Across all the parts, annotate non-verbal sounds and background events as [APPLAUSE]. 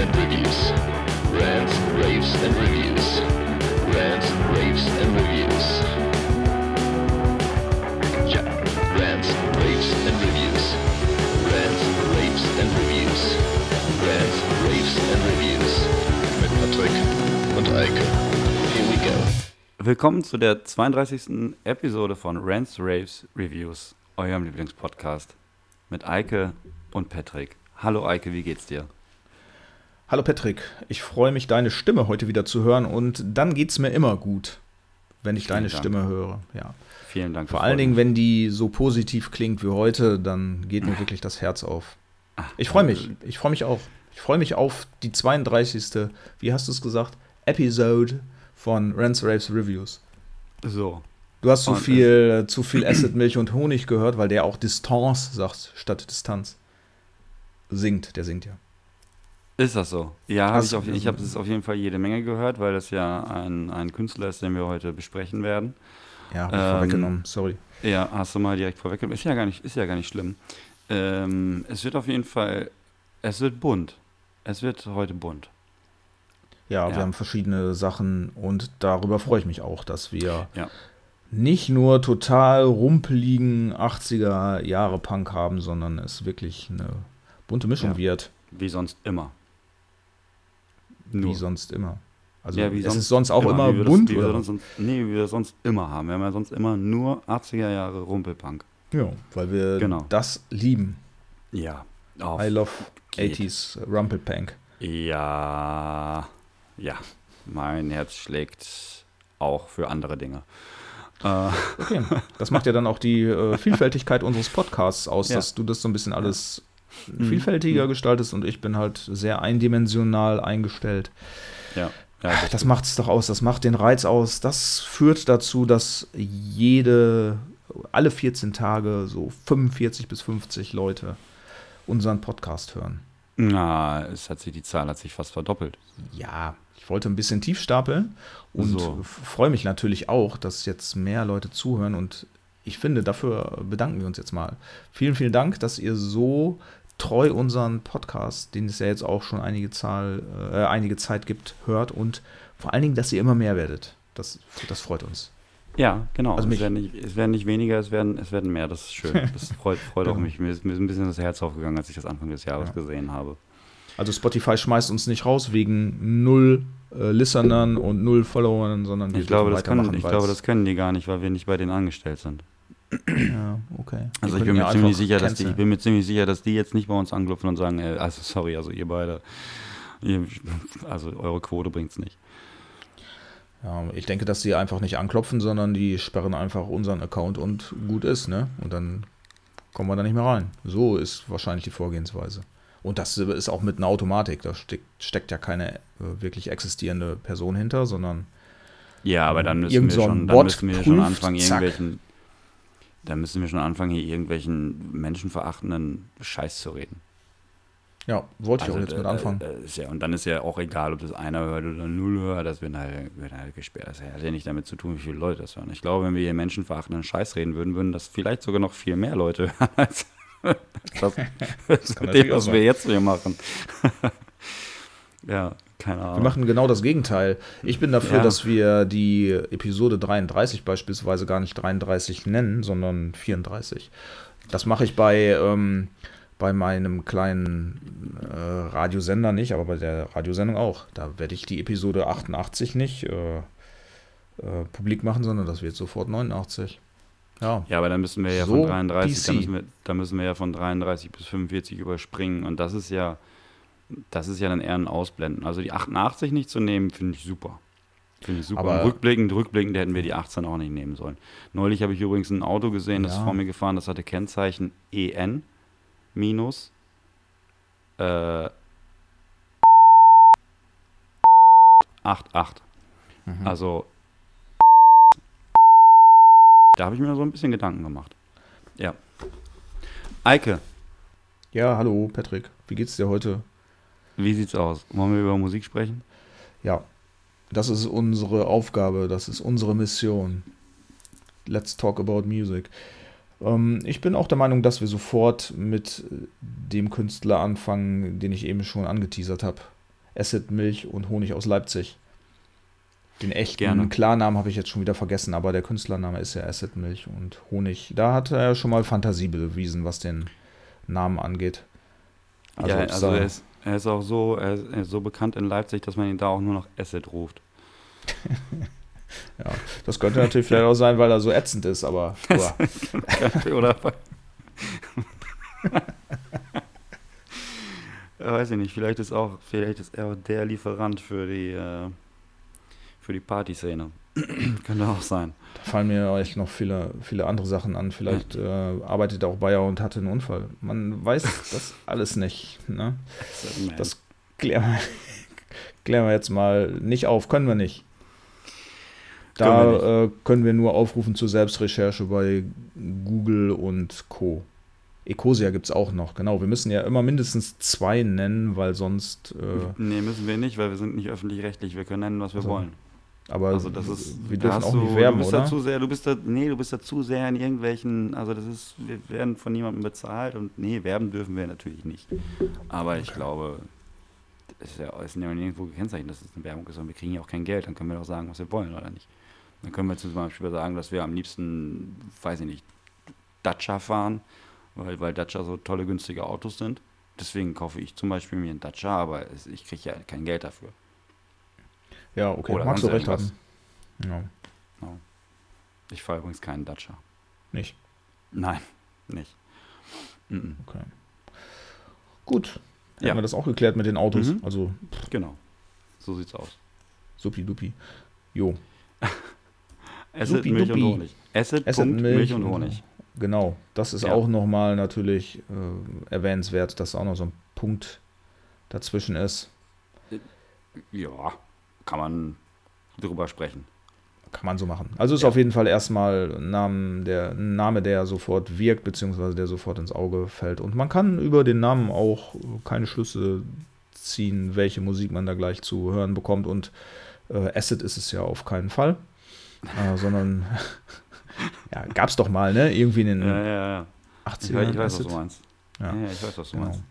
and Reviews. Rants, Raves and Reviews. Rants, Raves and Reviews. Ja, Rants, Raves and Reviews. Rants, Raves and Reviews. Rants, Raves and Reviews. Mit Patrick und Eike. Here we go. Willkommen zu der 32. Episode von Rants, Raves, Reviews, eurem Lieblingspodcast mit Eike und Patrick. Hallo Eike, wie geht's dir? Hallo Patrick, ich freue mich, deine Stimme heute wieder zu hören und dann geht's mir immer gut, wenn ich Vielen deine Dank. Stimme höre. Ja. Vielen Dank. Vor allen Dingen, wenn die so positiv klingt wie heute, dann geht mir wirklich das Herz auf. Ich freue mich, ich freue mich auch. Ich freue mich auf die 32. Wie hast du es gesagt? Episode von Rants Raves Reviews. So, Du hast zu viel, zu viel Acid, Milch und Honig gehört, weil der auch Distanz sagt statt Distanz. Singt, der singt ja. Ist das so? Ja, hab ich, auf, ich habe es auf jeden Fall jede Menge gehört, weil das ja ein, ein Künstler ist, den wir heute besprechen werden. Ja, hab ich Ähm, vorweggenommen, sorry. Ja, hast du mal direkt vorweggenommen. Ist ja gar nicht, ist ja gar nicht schlimm. Ähm, es wird auf jeden Fall, es wird bunt. Es wird heute bunt. Ja, Ja. wir haben verschiedene Sachen und darüber freue ich mich auch, dass wir Ja. nicht nur total rumpeligen 80er Jahre Punk haben, sondern es wirklich eine bunte Mischung Ja. wird, Wie sonst immer. Wie sonst immer. Also Ja, wie es ist sonst auch immer wir bunt, Das, wie wir oder? sonst, nee, wie wir sonst immer haben. Wir haben ja sonst immer nur 80er Jahre Rumpelpunk. Ja, weil wir Genau. das lieben. Ja. Auf I love geht. 80s Rumpelpunk. Ja. Ja. Mein Herz schlägt auch für andere Dinge. Äh, Okay, das macht ja dann auch die äh, Vielfältigkeit unseres Podcasts aus, [LAUGHS] Ja. dass du das so ein bisschen alles Mhm. vielfältiger Mhm. gestaltest und ich bin halt sehr eindimensional eingestellt. ja. ja Ach, das macht es doch aus, das macht den Reiz aus. Das führt dazu, dass jede, alle 14 Tage so 45 bis 50 Leute unseren Podcast hören. Na, es hat sich, die Zahl hat sich fast verdoppelt. Ja, ich wollte ein bisschen tief stapeln und So. freue mich natürlich auch, dass jetzt mehr Leute zuhören und ich finde, dafür bedanken wir uns jetzt mal. Vielen, vielen Dank, dass ihr so treu unseren Podcast, den es ja jetzt auch schon einige, Zahl, äh, einige Zeit gibt, hört und vor allen Dingen, dass ihr immer mehr werdet. Das, das freut uns. Ja, genau. Also es, werden nicht, es werden nicht weniger, es werden, es werden mehr. Das ist schön. Das [LAUGHS] freut, freut auch Genau. mich. Mir ist, mir ist ein bisschen das Herz aufgegangen, als ich das Anfang des Jahres Ja. gesehen habe. Also Spotify schmeißt uns nicht raus wegen null äh, Listenern und null Followern, sondern wir Ich glaube, das können, ich glaube, das können die gar nicht, weil wir nicht bei denen angestellt sind. Ja, okay. Also ich bin mir ziemlich sicher, dass die, ich bin mir ziemlich sicher, dass die jetzt nicht bei uns anklopfen und sagen, äh, also sorry, also ihr beide, ihr, also eure Quote bringt's nicht. Ja, ich denke, dass die einfach nicht anklopfen, sondern die sperren einfach unseren Account und gut ist, ne? Und dann kommen wir da nicht mehr rein. So ist wahrscheinlich die Vorgehensweise. Und das ist auch mit einer Automatik. Da steckt, steckt ja keine äh, wirklich existierende Person hinter, sondern Ja, aber dann müssen wir so schon, dann müssen wir schon anfangen, zack. irgendwelchen, dann müssen wir schon anfangen, hier irgendwelchen menschenverachtenden Scheiß zu reden. ja, wollte ich Also, auch jetzt mit äh, anfangen. äh, ist ja, und dann ist ja auch egal, ob das einer hört oder null hört, das wird halt, wird halt gesperrt. Das hat ja nicht damit zu tun, wie viele Leute das hören. Ich glaube, wenn wir hier menschenverachtenden Scheiß reden würden, würden das vielleicht sogar noch viel mehr Leute hören, als [LAUGHS] das, das mit dem, was wir jetzt hier machen. [LAUGHS] ja, keine Wir Ahnung. machen genau das Gegenteil. Ich bin dafür, Ja. dass wir die Episode 33 beispielsweise gar nicht 33 nennen, sondern 34. Das mache ich bei, ähm, bei meinem kleinen äh, Radiosender nicht, aber bei der Radiosendung auch. Da werde ich die Episode 88 nicht äh, äh, publik machen, sondern das wird sofort 89. Ja, Ja, aber dann müssen wir ja So von 33, da müssen, wir, da müssen wir ja von 33 bis 45 überspringen. Und das ist ja, das ist ja dann eher ein Ausblenden. Also die 88 nicht zu nehmen, finde ich super. Finde ich super. Aber- rückblickend, rückblickend hätten wir die 18 auch nicht nehmen sollen. Neulich habe ich übrigens ein Auto gesehen, das ist vor mir gefahren, das hatte Kennzeichen EN minus äh, 88. Mhm. Also da habe ich mir so ein bisschen Gedanken gemacht. Ja. Eike, ja, hallo Patrick, wie geht's dir heute? Wie sieht's aus? Wollen wir über Musik sprechen? Ja, das ist unsere Aufgabe, das ist unsere Mission. Let's talk about music. Ähm, ich bin auch der Meinung, dass wir sofort mit dem Künstler anfangen, den ich eben schon angeteasert habe. Acid Milch und Honig aus Leipzig. Den echten Gerne. Klarnamen habe ich jetzt schon wieder vergessen, aber der Künstlername ist ja Acid Milch und Honig. Da hat er schon mal Fantasie bewiesen, was den Namen angeht. Also, ja, also er, ist, er ist auch so, er ist, so bekannt in Leipzig, dass man ihn da auch nur noch Acid ruft. [LAUGHS] ja, das könnte natürlich vielleicht auch sein, weil er so ätzend ist, aber [LAUGHS] Oder? [LAUGHS] Weiß ich nicht, vielleicht ist auch, vielleicht ist er auch der Lieferant für die, äh, für die Partyszene. [CLEARS THROAT] Könnte auch sein. da fallen mir echt noch viele, viele andere Sachen an. Vielleicht äh, arbeitet auch Bayer und hatte einen Unfall. Man weiß das alles nicht. Ne? Das klären wir, [LAUGHS] klären wir jetzt mal nicht auf. Können wir nicht. Da Können wir äh, können wir nur aufrufen zur Selbstrecherche bei Google und Co. Ecosia gibt es auch noch, genau. Wir müssen ja immer mindestens zwei nennen, weil sonst. Äh, nee, müssen wir nicht, weil wir sind nicht öffentlich-rechtlich. Wir können nennen, was wir Also, wollen. Aber Also das ist, wir dürfen auch du, nicht werben, du bist oder? Da zu sehr, du bist da, nee, du bist da zu sehr in irgendwelchen, also das ist, wir werden von niemandem bezahlt und nee, werben dürfen wir natürlich nicht. Aber ich glaube, es ist ja, ist ja nirgendwo gekennzeichnet, dass es eine Werbung ist und wir kriegen ja auch kein Geld, dann können wir doch sagen, was wir wollen oder nicht. Dann können wir zum Beispiel sagen, dass wir am liebsten, weiß ich nicht, Dacia fahren, weil, weil Dacia so tolle, günstige Autos sind. Deswegen kaufe ich zum Beispiel mir einen Dacia, aber ich kriege ja kein Geld dafür. Ja, okay, Oder magst du recht haben. Ja, Ich fahre übrigens keinen Dacia. nicht. Nein, nicht. Mhm. Okay. Gut. Ja. wir das auch geklärt mit den Autos. Mhm. Also, Genau. So sieht's aus. supi-dupi. Jo, [LAUGHS] Supi Milch und Honig. Acid, Acid, Punkt, Milch Milch und Honig. genau. Das ist Ja. auch nochmal natürlich äh, erwähnenswert, dass auch noch so ein Punkt dazwischen ist. Ja, kann man drüber sprechen. Kann man so machen. Also ist Ja. auf jeden Fall erstmal ein Name, der, ein Name, der sofort wirkt, beziehungsweise der sofort ins Auge fällt. Und man kann über den Namen auch keine Schlüsse ziehen, welche Musik man da gleich zu hören bekommt. Und äh, Acid ist es ja auf keinen Fall. Äh, sondern [LAUGHS] ja, gab es doch mal, ne? Irgendwie in den Ja, ja, ja. Ich, 80ern. weiß- ich weiß, was du meinst. Ja, ja ich weiß, was du Genau. meinst.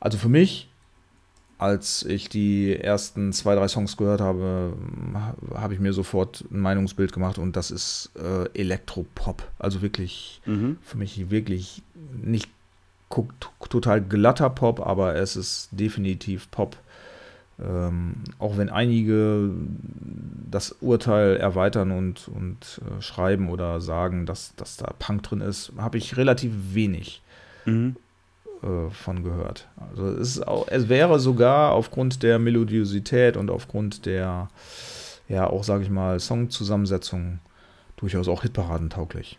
Also für mich, als ich die ersten zwei, drei Songs gehört habe, habe ich mir sofort ein Meinungsbild gemacht und das ist äh, Elektropop. Also wirklich, Mhm. für mich wirklich nicht total glatter Pop, aber es ist definitiv Pop. Ähm, auch wenn einige das Urteil erweitern und, und äh, schreiben oder sagen, dass, dass da Punk drin ist, habe ich relativ wenig Mhm. Äh, von gehört. Also es, ist auch, es wäre sogar aufgrund der Melodiosität und aufgrund der, ja auch sage ich mal, Songzusammensetzung durchaus auch Hitparadentauglich.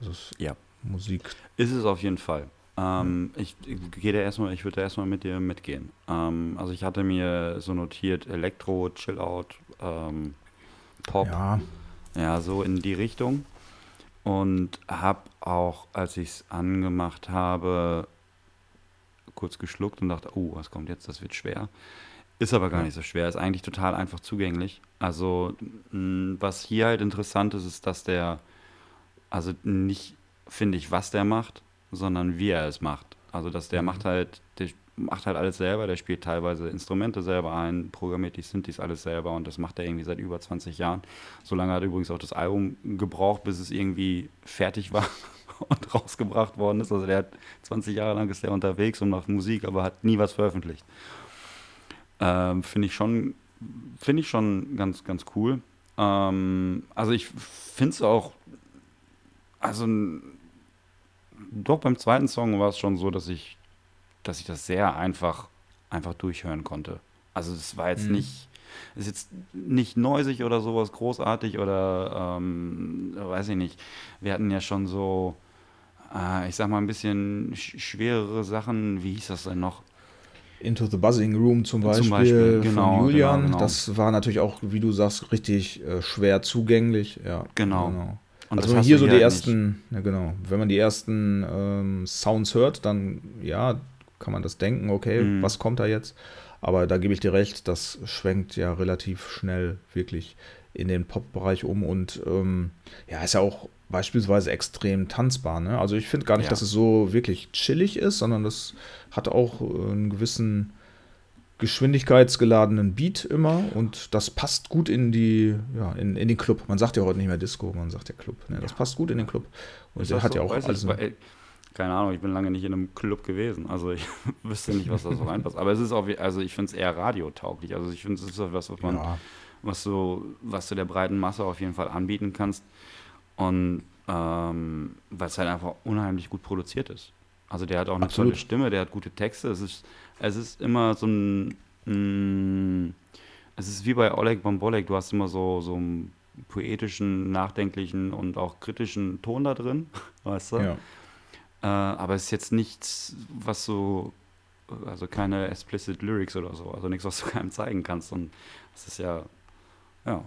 Also Ja. Musik. Ist es auf jeden Fall. Ähm, ich ich gehe da erstmal, ich würde da erstmal mit dir mitgehen. Ähm, also ich hatte mir so notiert Elektro, Chill-Out, ähm, Pop. Ja, Ja, so in die Richtung. Und habe auch, als ich es angemacht habe, kurz geschluckt und dachte, oh, was kommt jetzt? Das wird schwer. Ist aber gar nicht so schwer. Ist eigentlich total einfach zugänglich. Also, was hier halt interessant ist, ist, dass der, also nicht, finde ich, was der macht, sondern wie er es macht. Also, dass der Mhm. macht halt, der macht halt alles selber, der spielt teilweise Instrumente selber ein, programmiert die Synthes alles selber und das macht er irgendwie seit über 20 Jahren. So lange hat übrigens auch das Album gebraucht, bis es irgendwie fertig war [LAUGHS] und rausgebracht worden ist. Also der hat 20 Jahre lang ist der unterwegs und macht Musik, aber hat nie was veröffentlicht. Ähm, finde ich schon, finde ich schon ganz, ganz cool. Ähm, also ich finde es auch, also doch beim zweiten Song war es schon so, dass ich, dass ich das sehr einfach, einfach durchhören konnte. Also es war jetzt Mhm. nicht, ist jetzt nicht neusig oder sowas großartig oder ähm, weiß ich nicht. Wir hatten ja schon so, äh, ich sag mal ein bisschen sch schwerere Sachen. Wie hieß das denn noch? Into the Buzzing Room zum Zum Beispiel, Beispiel, genau, von Julian. genau, genau. Das war natürlich auch, wie du sagst, richtig äh, schwer zugänglich. Ja, Genau. Und also das wenn man hier so die halt ersten, ja genau, wenn man die ersten ähm, Sounds hört, dann ja, kann man das denken, okay, Mhm. was kommt da jetzt? Aber da gebe ich dir recht, das schwenkt ja relativ schnell wirklich in den Pop-Bereich um und ähm, ja, ist ja auch beispielsweise extrem tanzbar. Ne? Also ich finde gar nicht, Ja. dass es so wirklich chillig ist, sondern das hat auch äh, einen gewissen geschwindigkeitsgeladenen Beat immer und das passt gut in die, ja, in, in den Club. Man sagt ja heute nicht mehr Disco, man sagt ja Club. Ne? Das passt gut in den Club. Und der hat so? ja auch alles. Ich, keine Ahnung, ich bin lange nicht in einem Club gewesen. Also ich [LAUGHS] wüsste nicht, was da so reinpasst. Aber es ist auch, also ich finde es eher radiotauglich. Also ich finde es ist was, was man, ja. was du, was du der breiten Masse auf jeden Fall anbieten kannst. Und ähm, weil es halt einfach unheimlich gut produziert ist. Also der hat auch eine Absolut. tolle Stimme, der hat gute Texte. Es ist, es ist immer so ein, mh, es ist wie bei Oleg Bombolek, du hast immer so, so einen poetischen, nachdenklichen und auch kritischen Ton da drin, [LAUGHS] weißt du? Ja. Äh, aber es ist jetzt nichts, was so, also keine explicit Lyrics oder so, also nichts, was du [LAUGHS] keinem zeigen kannst. Und es ist ja, ja,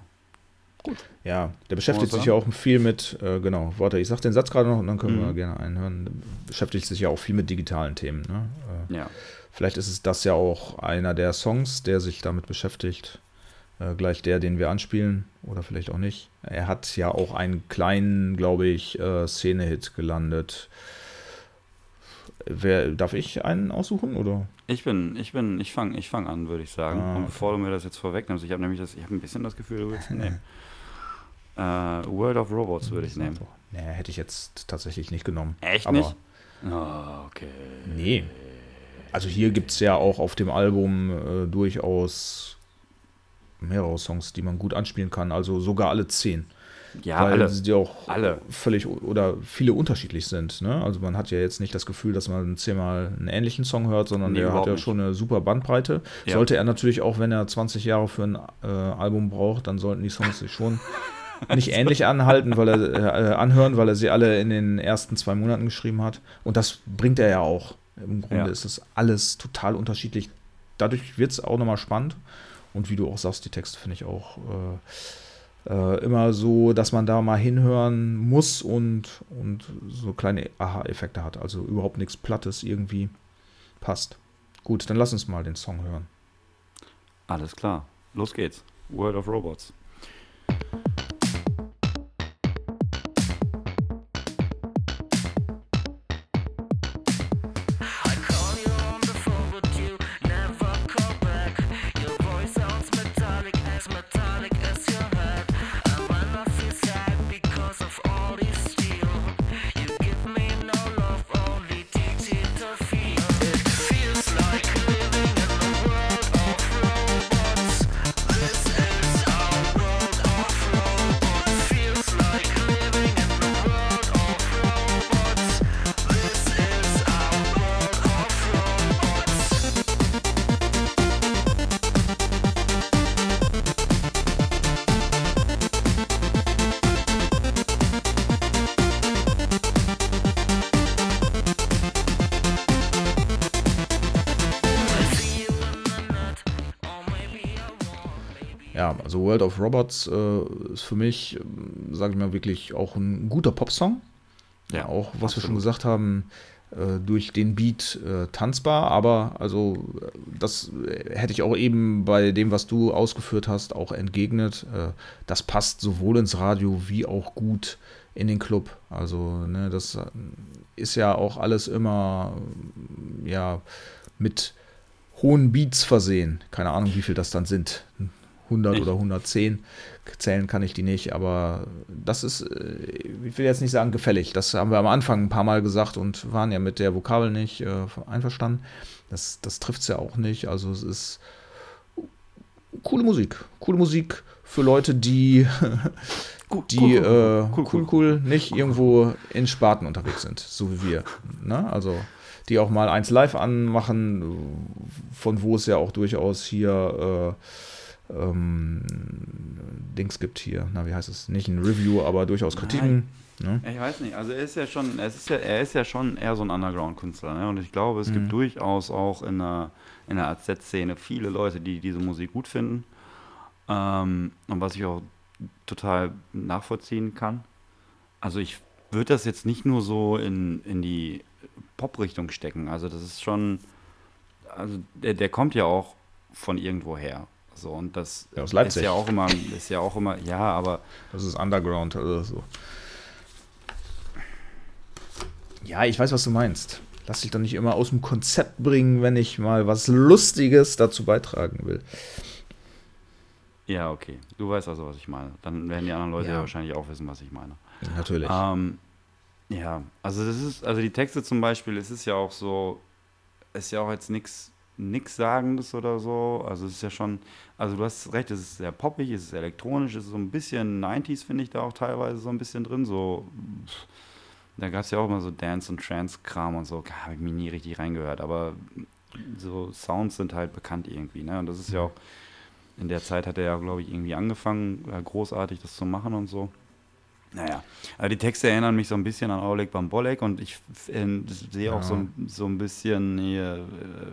Gut. Ja, der beschäftigt sich ja auch viel mit, äh, genau, warte, ich sag den Satz gerade noch und dann können mhm. wir gerne einhören. Beschäftigt sich ja auch viel mit digitalen Themen. Ne? Äh, ja. Vielleicht ist es das ja auch einer der Songs, der sich damit beschäftigt. Äh, gleich der, den wir anspielen, oder vielleicht auch nicht. Er hat ja auch einen kleinen, glaube ich, äh, Szene-Hit gelandet. Wer, darf ich einen aussuchen oder? Ich bin, ich bin, ich fange ich fang an, würde ich sagen. Ah, okay. Und bevor du mir das jetzt vorwegnimmst, ich habe nämlich das, ich habe ein bisschen das Gefühl, du willst [LAUGHS] nehmen. Äh, World of Robots würde ich nehmen. Nee, hätte ich jetzt tatsächlich nicht genommen. Echt Aber, nicht? Oh, okay. Nee. Also hier gibt es ja auch auf dem Album äh, durchaus mehrere Songs, die man gut anspielen kann. Also sogar alle zehn. Ja, weil alle. sie auch alle. völlig oder viele unterschiedlich sind. Ne? Also man hat ja jetzt nicht das Gefühl, dass man zehnmal einen ähnlichen Song hört, sondern nee, der hat ja nicht. schon eine super Bandbreite. Ja. Sollte er natürlich auch, wenn er 20 Jahre für ein äh, Album braucht, dann sollten die Songs sich schon nicht ähnlich anhalten, weil er äh, anhören, weil er sie alle in den ersten zwei Monaten geschrieben hat. Und das bringt er ja auch. Im Grunde ja. ist das alles total unterschiedlich. Dadurch wird es auch nochmal spannend. Und wie du auch sagst, die Texte finde ich auch äh, äh, immer so, dass man da mal hinhören muss und, und so kleine Aha-Effekte hat. Also überhaupt nichts Plattes irgendwie passt. Gut, dann lass uns mal den Song hören. Alles klar, los geht's. World of Robots. World of Robots äh, ist für mich, äh, sage ich mal, wirklich auch ein guter Popsong. Ja, auch was absolut. wir schon gesagt haben, äh, durch den Beat äh, tanzbar, aber also das hätte ich auch eben bei dem, was du ausgeführt hast, auch entgegnet. Äh, das passt sowohl ins Radio wie auch gut in den Club. Also ne, das ist ja auch alles immer ja mit hohen Beats versehen. Keine Ahnung, wie viel das dann sind. 100 nicht. oder 110. Zählen kann ich die nicht, aber das ist, äh, ich will jetzt nicht sagen gefällig. Das haben wir am Anfang ein paar Mal gesagt und waren ja mit der Vokabel nicht äh, einverstanden. Das, das trifft es ja auch nicht. Also es ist coole Musik. Coole Musik für Leute, die, die cool, cool, cool, cool, cool, nicht irgendwo in Sparten unterwegs sind, so wie wir. Ne? Also die auch mal eins live anmachen, von wo es ja auch durchaus hier äh, ähm, Dings gibt hier, na wie heißt es, nicht ein Review, aber durchaus Kritiken. Ne? Ich weiß nicht, also er ist ja schon, es ist ja, er ist ja schon eher so ein Underground-Künstler, ne? Und ich glaube, es mhm. gibt durchaus auch in der, in der AZ-Szene viele Leute, die diese Musik gut finden. Ähm, und was ich auch total nachvollziehen kann. Also ich würde das jetzt nicht nur so in, in die Pop-Richtung stecken. Also das ist schon, also der, der kommt ja auch von irgendwo her. So, und das ja, aus Leipzig. ist ja auch immer, ist ja auch immer, ja, aber. Das ist Underground, also so. Ja, ich weiß, was du meinst. lass dich doch nicht immer aus dem Konzept bringen, wenn ich mal was Lustiges dazu beitragen will. Ja, okay. Du weißt also, was ich meine. Dann werden die anderen Leute ja, Ja. wahrscheinlich auch wissen, was ich meine. Natürlich. Ähm, ja, also das ist, also die Texte zum Beispiel, es ist ja auch so, es ist ja auch jetzt nichts nix Sagendes oder so. Also es ist ja schon, also du hast recht, es ist sehr poppig, es ist elektronisch, es ist so ein bisschen 90s, finde ich da auch teilweise so ein bisschen drin. So, da gab es ja auch immer so Dance- und Trance-Kram und so, habe ich mir nie richtig reingehört, aber so Sounds sind halt bekannt irgendwie, ne? Und das ist ja auch, in der Zeit hat er ja, glaube ich, irgendwie angefangen, äh, großartig das zu machen und so. Naja, aber die Texte erinnern mich so ein bisschen an Oleg Bambolek und ich äh, sehe auch Ja. so, ein- so ein bisschen hier,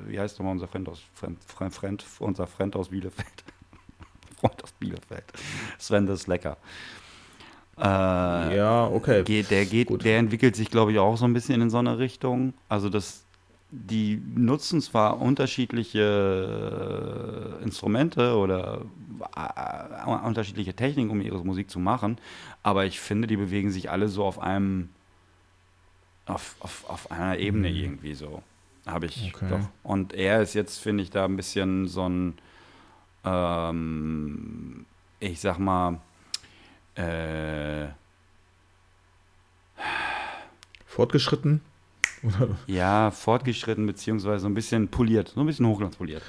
äh, wie heißt nochmal unser Freund aus, Freund, Freund, Freund, unser Freund aus Bielefeld? [LAUGHS] Freund aus Bielefeld. Sven das Lecker. Äh, ja, okay. geht, der geht, Gut. der entwickelt sich, glaube ich, auch so ein bisschen in so eine Richtung. Also das, die nutzen zwar unterschiedliche äh, Instrumente oder äh, unterschiedliche Techniken, um ihre Musik zu machen, aber ich finde, die bewegen sich alle so auf einem, auf, auf, auf einer Ebene Mhm. irgendwie so. Habe ich Okay. doch. Und er ist jetzt, finde ich, da ein bisschen so ein, ähm, ich sag mal, äh, Fortgeschritten? Oder? [LAUGHS] Ja, fortgeschritten, beziehungsweise so ein bisschen poliert, so ein bisschen hochglanzpoliert.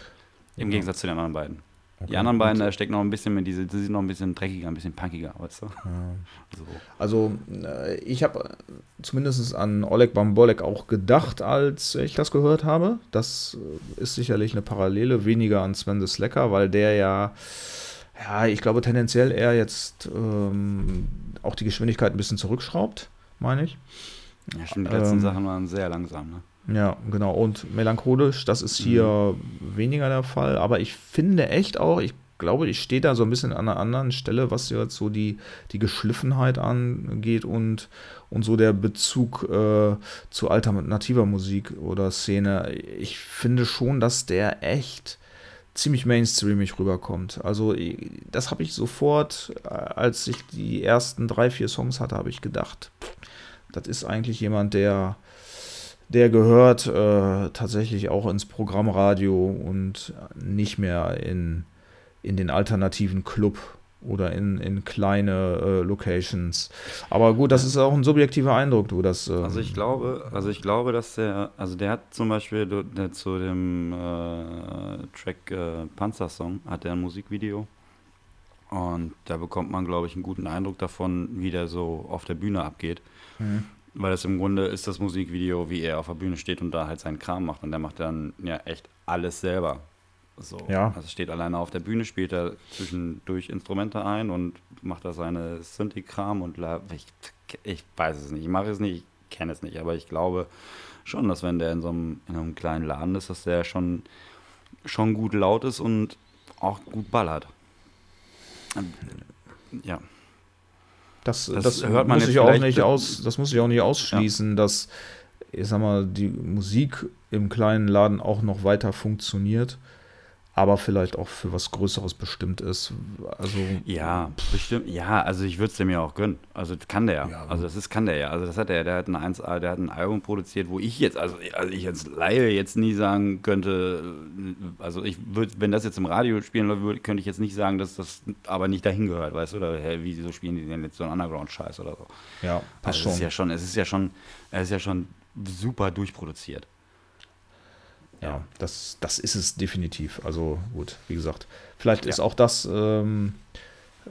Im Ja. Gegensatz zu den anderen beiden. Okay. Die anderen beiden, da steckt noch ein bisschen mehr diese, die sind noch ein bisschen dreckiger, ein bisschen punkiger, weißt du? Ja. So. Also, äh, ich habe zumindest an Oleg Bambolek auch gedacht, als ich das gehört habe. Das äh, ist sicherlich eine Parallele, weniger an Sven the Slacker, weil der ja, ja, ich glaube tendenziell eher jetzt ähm, auch die Geschwindigkeit ein bisschen zurückschraubt, meine ich. Ja, stimmt, die letzten Ähm, Sachen waren sehr langsam, ne? Ja, genau. Und melancholisch, das ist hier weniger der Fall. Aber ich finde echt auch, ich glaube, ich stehe da so ein bisschen an einer anderen Stelle, was jetzt so die, die Geschliffenheit angeht und, und so der Bezug äh, zu alternativer Musik oder Szene. Ich finde schon, dass der echt ziemlich mainstreamig rüberkommt. Also das habe ich sofort, äh, als ich die ersten drei, vier Songs hatte, habe ich gedacht, das ist eigentlich jemand, der der gehört äh, tatsächlich auch ins Programmradio und nicht mehr in, in den alternativen Club oder in, in kleine äh, Locations. Aber gut, das ist auch ein subjektiver Eindruck, du das. ähm, Also ich glaube, also ich glaube, dass der, also der hat zum Beispiel der, zu dem äh, Track äh, Panzersong hat er ein Musikvideo und da bekommt man, glaube ich, einen guten Eindruck davon, wie der so auf der Bühne abgeht. Mhm. Weil das im Grunde ist das Musikvideo, wie er auf der Bühne steht und da halt seinen Kram macht. Und der macht dann ja echt alles selber. So. Ja. Also steht alleine auf der Bühne, spielt er zwischendurch Instrumente ein und macht da seine Synthi-Kram und la- ich, ich weiß es nicht. Ich mache es nicht, ich kenne es nicht, aber ich glaube schon, dass wenn der in so einem, in einem kleinen Laden ist, dass der schon, schon gut laut ist und auch gut ballert. Ja. Das, Das das, hört man muss ich auch nicht aus, das muss ich auch nicht ausschließen, dass, ich sag mal, die Musik im kleinen Laden auch noch weiter funktioniert, aber vielleicht auch für was Größeres bestimmt ist. Also Ja, bestimmt. Ja, also ich würde es dem ja auch gönnen. Also das kann der ja. Also das ist, kann der ja. Also das hat er. Der hat ein 1A, der hat ein Album produziert, wo ich jetzt, also, also ich als Laie jetzt nie sagen könnte, also ich würde, wenn das jetzt im Radio spielen würde, würd- könnte ich jetzt nicht sagen, dass das aber nicht dahin gehört, weißt du? Oder hä, wieso spielen die denn jetzt so einen Underground-Scheiß oder so? ja, passt Also es ist schon. ja schon, es ist ja schon, es ist ja schon super durchproduziert. Ja, das, das ist es definitiv. Also gut, wie gesagt, vielleicht Ja. ist auch das ähm,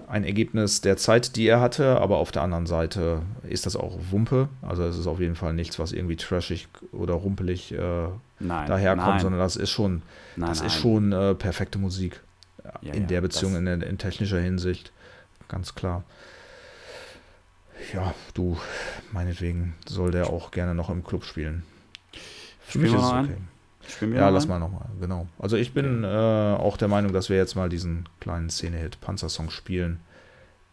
ein Ergebnis der Zeit, die er hatte, aber auf der anderen Seite ist das auch Wumpe. Also es ist auf jeden Fall nichts, was irgendwie trashig oder rumpelig äh, Nein. daherkommt, nein, sondern das ist schon, nein, das ist schon äh, perfekte Musik. Ja, in ja, der Beziehung, in, in technischer Hinsicht. Ganz klar. Ja, du, meinetwegen soll der auch gerne noch im Club spielen. Für mich Spielen ist wir es okay. einen? Spielen wir Ja, noch lass mal nochmal, genau. Also ich bin äh, auch der Meinung, dass wir jetzt mal diesen kleinen Szene-Hit Panzersong spielen.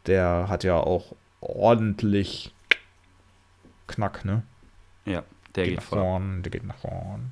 Der hat ja auch ordentlich Knack, ne? Ja, der geht, nach voll. ab. vorn, der geht nach vorn.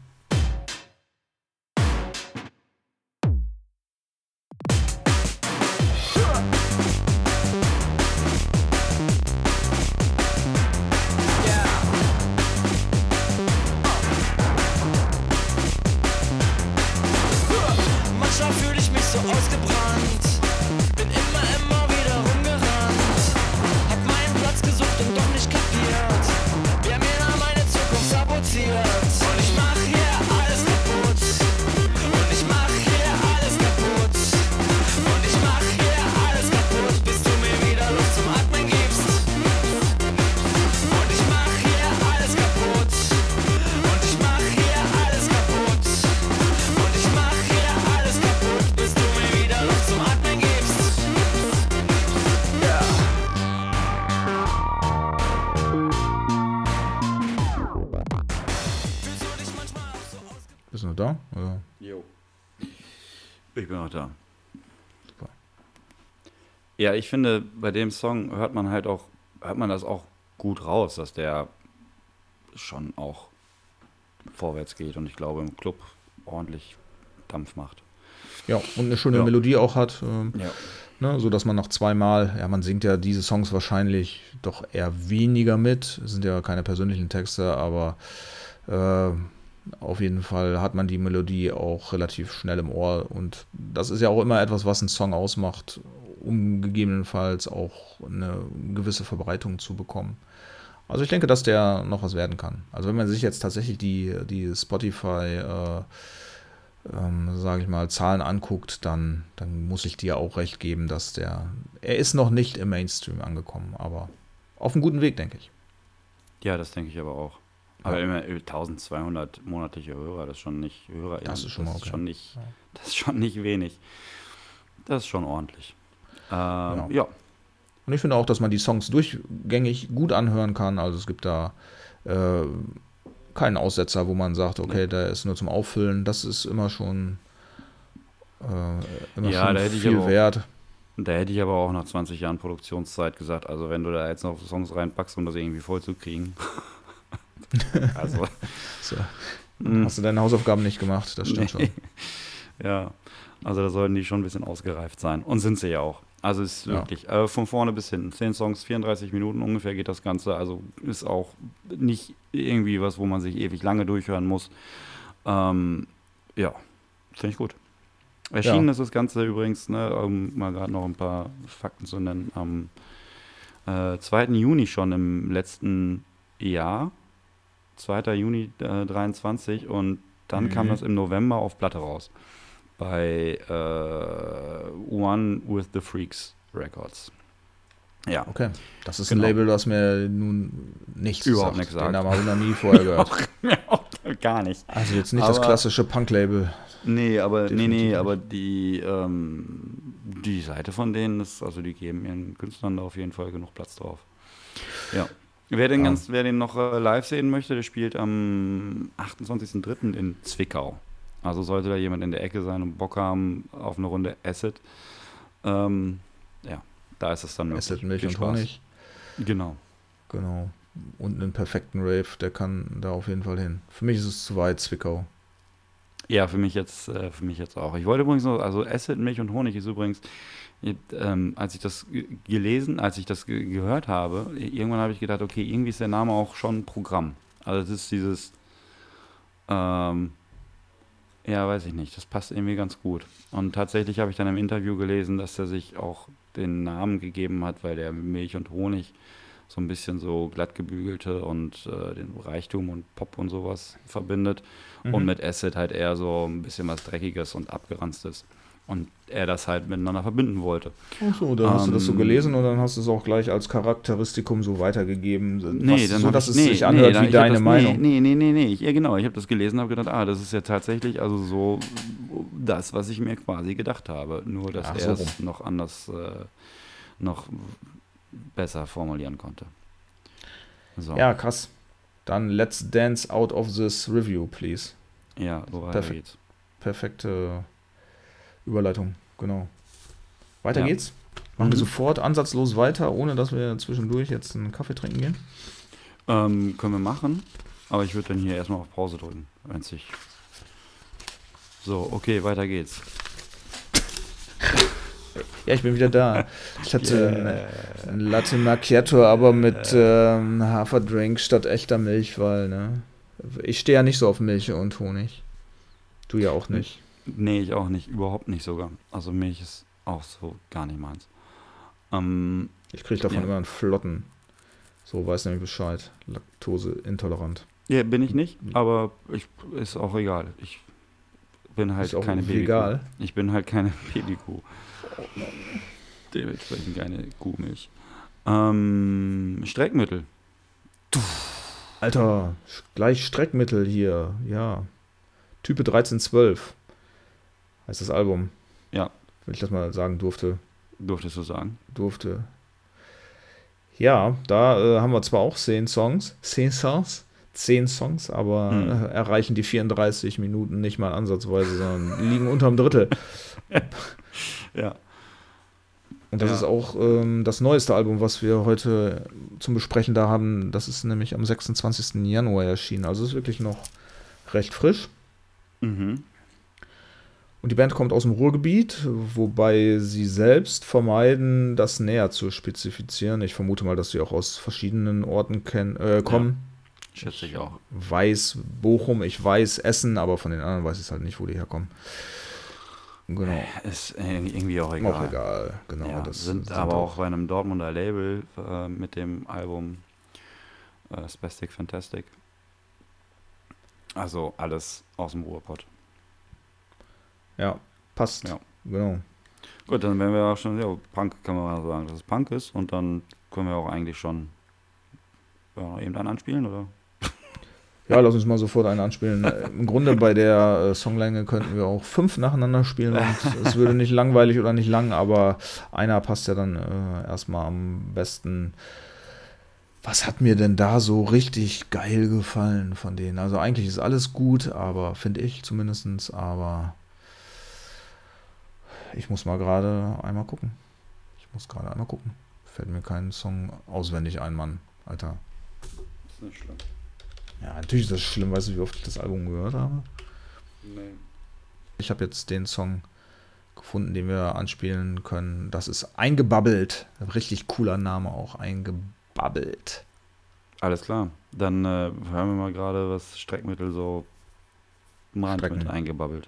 Ich bin auch da. Super. Ja, ich finde, bei dem Song hört man halt auch, hört man das auch gut raus, dass der schon auch vorwärts geht und ich glaube im Club ordentlich Dampf macht. Ja, und eine schöne ja. Melodie auch hat. Ähm, ja. Ne, so dass man noch zweimal, ja, man singt ja diese Songs wahrscheinlich doch eher weniger mit. Es sind ja keine persönlichen Texte, aber äh, auf jeden Fall hat man die Melodie auch relativ schnell im Ohr. Und das ist ja auch immer etwas, was einen Song ausmacht, um gegebenenfalls auch eine gewisse Verbreitung zu bekommen. Also ich denke, dass der noch was werden kann. Also wenn man sich jetzt tatsächlich die, die Spotify äh, ähm, sage ich mal, Zahlen anguckt, dann, dann muss ich dir auch recht geben, dass der, er ist noch nicht im Mainstream angekommen, aber auf einem guten Weg, denke ich. Ja, das denke ich aber auch. Aber ja. immer 1200 monatliche Hörer, das ist schon nicht Hörer. Das ist schon, das ist schon nicht, das ist schon nicht wenig. Das ist schon ordentlich. Ähm, ja. ja. Und ich finde auch, dass man die Songs durchgängig gut anhören kann. Also es gibt da äh, keinen Aussetzer, wo man sagt, okay, der ist nur zum Auffüllen. Das ist immer schon, äh, immer ja, schon viel auch, wert. Da hätte ich aber auch nach 20 Jahren Produktionszeit gesagt, also wenn du da jetzt noch Songs reinpackst, um das irgendwie voll zu kriegen. [LAUGHS] also. so. Hm. Hast du deine Hausaufgaben nicht gemacht, das stimmt nee. schon. [LAUGHS] Ja, also da sollten die schon ein bisschen ausgereift sein. Und sind sie ja auch. Also ist wirklich ja. äh, von vorne bis hin. Zehn Songs, 34 Minuten ungefähr geht das Ganze. Also ist auch nicht irgendwie was, wo man sich ewig lange durchhören muss. Ähm, ja, finde ich gut. Erschienen ja. ist das Ganze übrigens, ne, um mal gerade noch ein paar Fakten zu nennen, am äh, 2. Juni schon im letzten Jahr. 2. Juni äh, 23 und dann mhm. kam das im November auf Platte raus bei äh, One with the Freaks Records. Ja. Okay. Das ist genau. ein Label, das mir nun nichts Überhaupt nichts sagt. Den habe ich noch nie vorher gehört. [LAUGHS] gar nicht. Also jetzt nicht aber, das klassische Punk-Label. Nee, aber Definitiv nee, nee, aber die, ähm, die Seite von denen ist, also die geben ihren Künstlern da auf jeden Fall genug Platz drauf. Ja. Wer den, ja. ganz, wer den noch äh, live sehen möchte, der spielt am 28.03. in Zwickau. Also sollte da jemand in der Ecke sein und Bock haben auf eine Runde Acid, ähm, ja, da ist es dann möglich. Acid, Milch und Honig. Genau. Genau. Und einen perfekten Rave, der kann da auf jeden Fall hin. Für mich ist es zu weit, Zwickau. Ja, für mich jetzt, äh, für mich jetzt auch. Ich wollte übrigens noch, also Acid, Milch und Honig ist übrigens, ähm, als ich das gelesen, als ich das ge gehört habe, irgendwann habe ich gedacht, okay, irgendwie ist der Name auch schon Programm. Also es ist dieses, ähm, ja, weiß ich nicht. Das passt irgendwie ganz gut. Und tatsächlich habe ich dann im Interview gelesen, dass er sich auch den Namen gegeben hat, weil er Milch und Honig so ein bisschen so glattgebügelte und äh, den Reichtum und Pop und sowas verbindet. Mhm. Und mit Acid halt eher so ein bisschen was Dreckiges und Abgeranztes und er das halt miteinander verbinden wollte. Ach so, dann ähm, hast du das so ähm, gelesen und dann hast du es auch gleich als Charakteristikum so weitergegeben, nee, dann so dass es nee, sich anhört nee, wie deine das, Meinung. Nee, nee, nee, nee, ja genau, ich habe das gelesen und habe gedacht, ah, das ist ja tatsächlich also so das, was ich mir quasi gedacht habe, nur dass Ach, er so es noch anders, äh, noch besser formulieren konnte. So. Ja, krass. Dann let's dance out of this review, please. Ja, so weiter Perfekt, geht's. Perfekte Überleitung, genau. Weiter ja. geht's. Machen mhm. wir sofort ansatzlos weiter, ohne dass wir zwischendurch jetzt einen Kaffee trinken gehen? Ähm, können wir machen, aber ich würde dann hier erstmal auf Pause drücken, wenn sich. So, okay, weiter geht's. Ja, ich bin wieder da. Ich hatte yeah. ein Latte Macchiato, aber mit ähm, Haferdrink statt echter Milch, weil, ne? Ich stehe ja nicht so auf Milch und Honig. Du ja auch nicht. Nee, ich auch nicht. Überhaupt nicht sogar. Also Milch ist auch so gar nicht meins. Ähm, ich kriege davon ja. immer einen Flotten. So weiß nämlich Bescheid. Laktose intolerant. Ja, bin ich nicht, aber ich, ist auch egal. Ich bin halt keine Babykuh. Ich bin halt keine [LAUGHS] Babykuh. Dementsprechend keine Kuhmilch. Ähm, Streckmittel. Alter, gleich Streckmittel hier, ja. Type 1312 heißt das Album. Ja. Wenn ich das mal sagen durfte. Durftest du sagen? Durfte. Ja, da äh, haben wir zwar auch zehn Songs, zehn Songs, zehn Songs, aber hm. äh, erreichen die 34 Minuten nicht mal ansatzweise, sondern liegen unterm Drittel. [LAUGHS] ja. Und das Ja. ist auch ähm, das neueste Album, was wir heute zum Besprechen da haben. Das ist nämlich am 26. Januar erschienen. Also ist wirklich noch recht frisch. Mhm. Und die Band kommt aus dem Ruhrgebiet, wobei sie selbst vermeiden, das näher zu spezifizieren. Ich vermute mal, dass sie auch aus verschiedenen Orten äh, kommen. Schätze ich auch. Weiß Bochum, ich weiß Essen, aber von den anderen weiß ich halt nicht, wo die herkommen. Genau. Ist irgendwie auch egal. Auch egal, genau. ja, das sind aber auch bei einem Dortmunder Label äh, mit dem Album äh, Spastic Fantastic. Also alles aus dem Ruhrpott. Ja, passt. Ja. Genau. Gut, dann wären wir auch schon, ja, Punk kann man sagen, dass es Punk ist und dann können wir auch eigentlich schon ja, eben dann anspielen, oder? Ja, lass uns mal sofort einen anspielen. Im Grunde bei der äh, Songlänge könnten wir auch fünf nacheinander spielen und [LAUGHS] es würde nicht langweilig oder nicht lang, aber einer passt ja dann äh, erstmal am besten. Was hat mir denn da so richtig geil gefallen von denen? Also eigentlich ist alles gut, aber finde ich zumindestens, aber ich muss mal gerade einmal gucken. Ich muss gerade einmal gucken. Fällt mir kein Song auswendig ein, Mann. Alter. ist nicht schlimm. Ja, natürlich ist das schlimm. Weißt du, wie oft ich das Album gehört habe? Nee. Ich habe jetzt den Song gefunden, den wir anspielen können. Das ist Eingebabbelt. Richtig cooler Name auch. Eingebabbelt. Alles klar. Dann äh, hören wir mal gerade, was Streckmittel so meint mit eingebabbelt.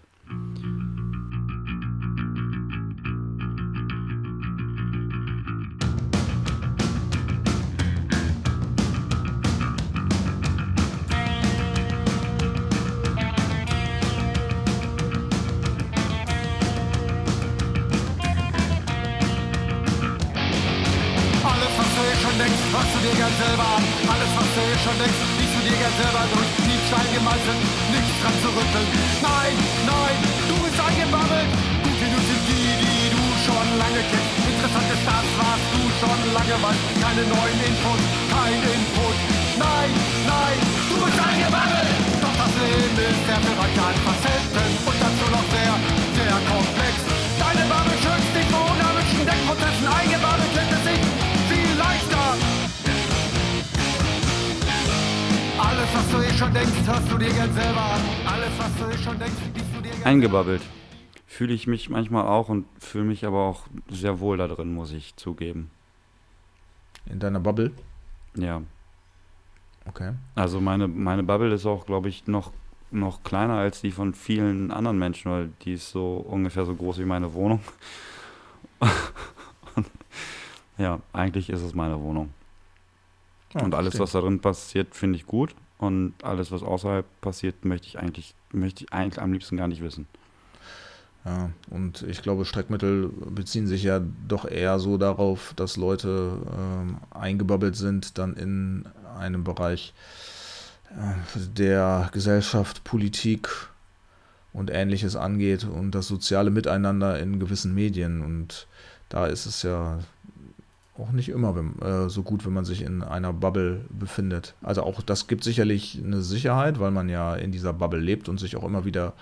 Eingebabbelt. Fühle ich mich manchmal auch und fühle mich aber auch sehr wohl da drin, muss ich zugeben. In deiner Bubble. Ja. Okay. Also meine, meine Bubble ist auch, glaube ich, noch, noch kleiner als die von vielen anderen Menschen, weil die ist so ungefähr so groß wie meine Wohnung. [LAUGHS] Und, ja, eigentlich ist es meine Wohnung. Und alles, was da drin passiert, finde ich gut. Und alles, was außerhalb passiert, möchte ich eigentlich, möchte ich eigentlich am liebsten gar nicht wissen. Ja, und ich glaube, Streckmittel beziehen sich ja doch eher so darauf, dass Leute ähm, eingebabbelt sind, dann in einem Bereich äh, der Gesellschaft, Politik und ähnliches angeht und das soziale Miteinander in gewissen Medien. Und da ist es ja auch nicht immer wenn, äh, so gut, wenn man sich in einer Bubble befindet. Also auch das gibt sicherlich eine Sicherheit, weil man ja in dieser Bubble lebt und sich auch immer wieder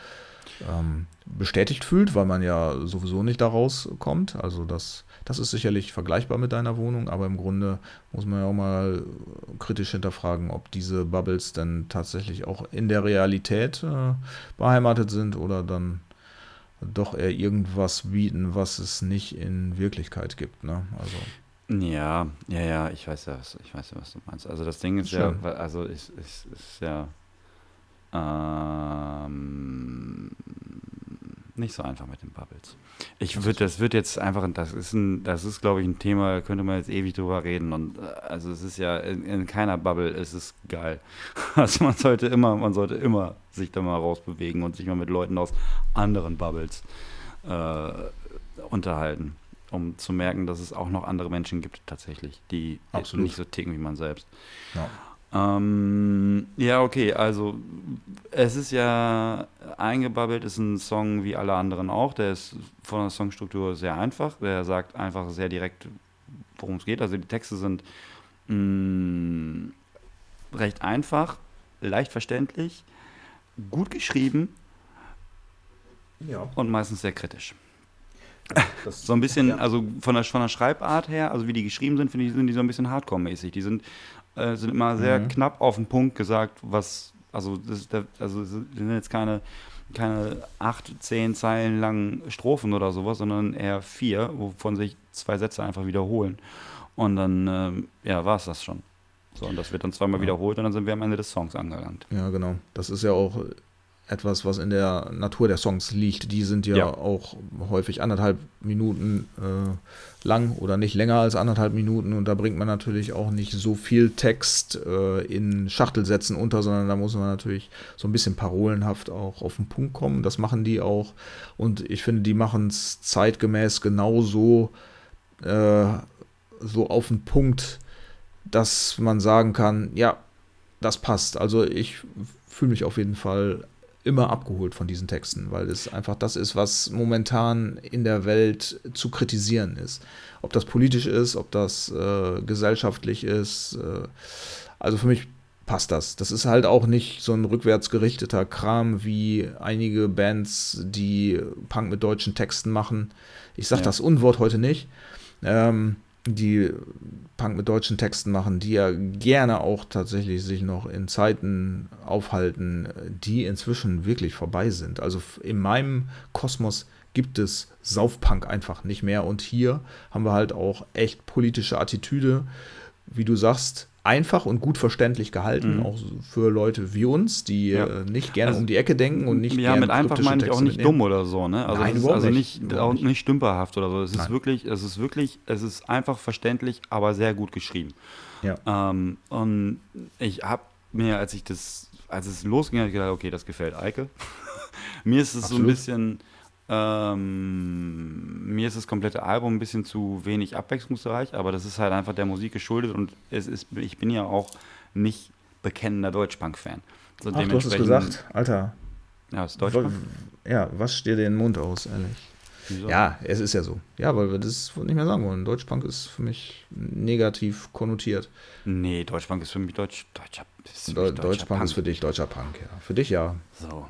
ähm, bestätigt fühlt, weil man ja sowieso nicht da rauskommt. Also das, das ist sicherlich vergleichbar mit deiner Wohnung, aber im Grunde muss man ja auch mal kritisch hinterfragen, ob diese Bubbles dann tatsächlich auch in der Realität äh, beheimatet sind oder dann doch eher irgendwas bieten, was es nicht in Wirklichkeit gibt. Ne? Also Ja, ja, ja, ich weiß ja, was, ich weiß ja, was du meinst. Also das Ding ist Schön. ja, weil- also ist, ist, ist ja ähm, nicht so einfach mit den Bubbles. Ich würde, das wird jetzt einfach, das ist ein, das ist, glaube ich, ein Thema, da könnte man jetzt ewig drüber reden. Und äh, also es ist ja in, in keiner Bubble ist es geil. [LAUGHS] Also man sollte immer, man sollte immer sich da mal rausbewegen und sich mal mit Leuten aus anderen Bubbles äh, unterhalten, um zu merken, dass es auch noch andere Menschen gibt tatsächlich, die Absolut. nicht so ticken wie man selbst. ja. Ähm, ja, okay, also es ist ja eingebabbelt, ist ein Song wie alle anderen auch. Der ist von der Songstruktur sehr einfach. Der sagt einfach sehr direkt, worum es geht. Also die Texte sind mh, recht einfach, leicht verständlich, gut geschrieben ja. und meistens sehr kritisch. Das, So ein bisschen, Ja. also von der, von der Schreibart her, also wie die geschrieben sind, finde ich, sind die so ein bisschen Hardcore-mäßig. Die sind, äh, sind immer sehr Mhm. knapp auf den Punkt gesagt, was, also das, also es sind jetzt keine, keine acht, zehn Zeilen langen Strophen oder sowas, sondern eher vier, wovon sich zwei Sätze einfach wiederholen. Und dann, ähm, ja, war es das schon. So, und das wird dann zweimal Ja. wiederholt und dann sind wir am Ende des Songs angelangt. Ja, genau. Das ist ja auch etwas, was in der Natur der Songs liegt. Die sind ja, Ja. auch häufig anderthalb Minuten äh, lang oder nicht länger als anderthalb Minuten. Und da bringt man natürlich auch nicht so viel Text äh, in Schachtelsätzen unter, sondern da muss man natürlich so ein bisschen parolenhaft auch auf den Punkt kommen. Das machen die auch. Und ich finde, die machen es zeitgemäß genauso äh, so auf den Punkt, dass man sagen kann, ja, das passt. Also ich fühle mich auf jeden Fall immer abgeholt von diesen Texten, weil es einfach das ist, was momentan in der Welt zu kritisieren ist. Ob das politisch ist, ob das äh, gesellschaftlich ist. Äh, also für mich passt das. Das ist halt auch nicht so ein rückwärts gerichteter Kram wie einige Bands, die Punk mit deutschen Texten machen. Ich sage Ja. das Unwort heute nicht. Ähm, die Punk mit deutschen Texten machen, die ja gerne auch tatsächlich sich noch in Zeiten aufhalten, die inzwischen wirklich vorbei sind. Also in meinem Kosmos gibt es Saufpunk einfach nicht mehr. Und hier haben wir halt auch echt politische Attitüde, wie du sagst, einfach und gut verständlich gehalten, Mhm. auch für Leute wie uns, die Ja. äh, nicht gerne Also, um die Ecke denken und nicht ja, gerne mit einfach meine ich auch Texte nicht mitnehmen. dumm oder so, ne? Also, Nein, ist also nicht. nicht, auch nicht. stümperhaft oder so. Es ist Nein. wirklich, es ist wirklich, es ist einfach verständlich, aber sehr gut geschrieben. Ja. Ähm, und ich habe mir, als ich das, als es losging, hab ich gedacht, okay, das gefällt Eike. [LAUGHS] mir ist es so ein Absolut. bisschen, ähm, mir ist das komplette Album ein bisschen zu wenig abwechslungsreich, aber das ist halt einfach der Musik geschuldet und es ist, ich bin ja auch nicht bekennender Deutschpunk-Fan. So Ach, du hast es gesagt, Alter. Ja, ist Deutschpunk. Ja, wasch dir den Mund aus, ehrlich. Wieso? Ja, es ist ja so. Ja, weil wir das nicht mehr sagen wollen. Deutschpunk ist für mich negativ konnotiert. Nee, Deutschpunk ist für mich Deutsch, deutscher, ist für mich deutscher Deutschpunk Punk. ist für dich deutscher Punk, ja. Für dich ja. So.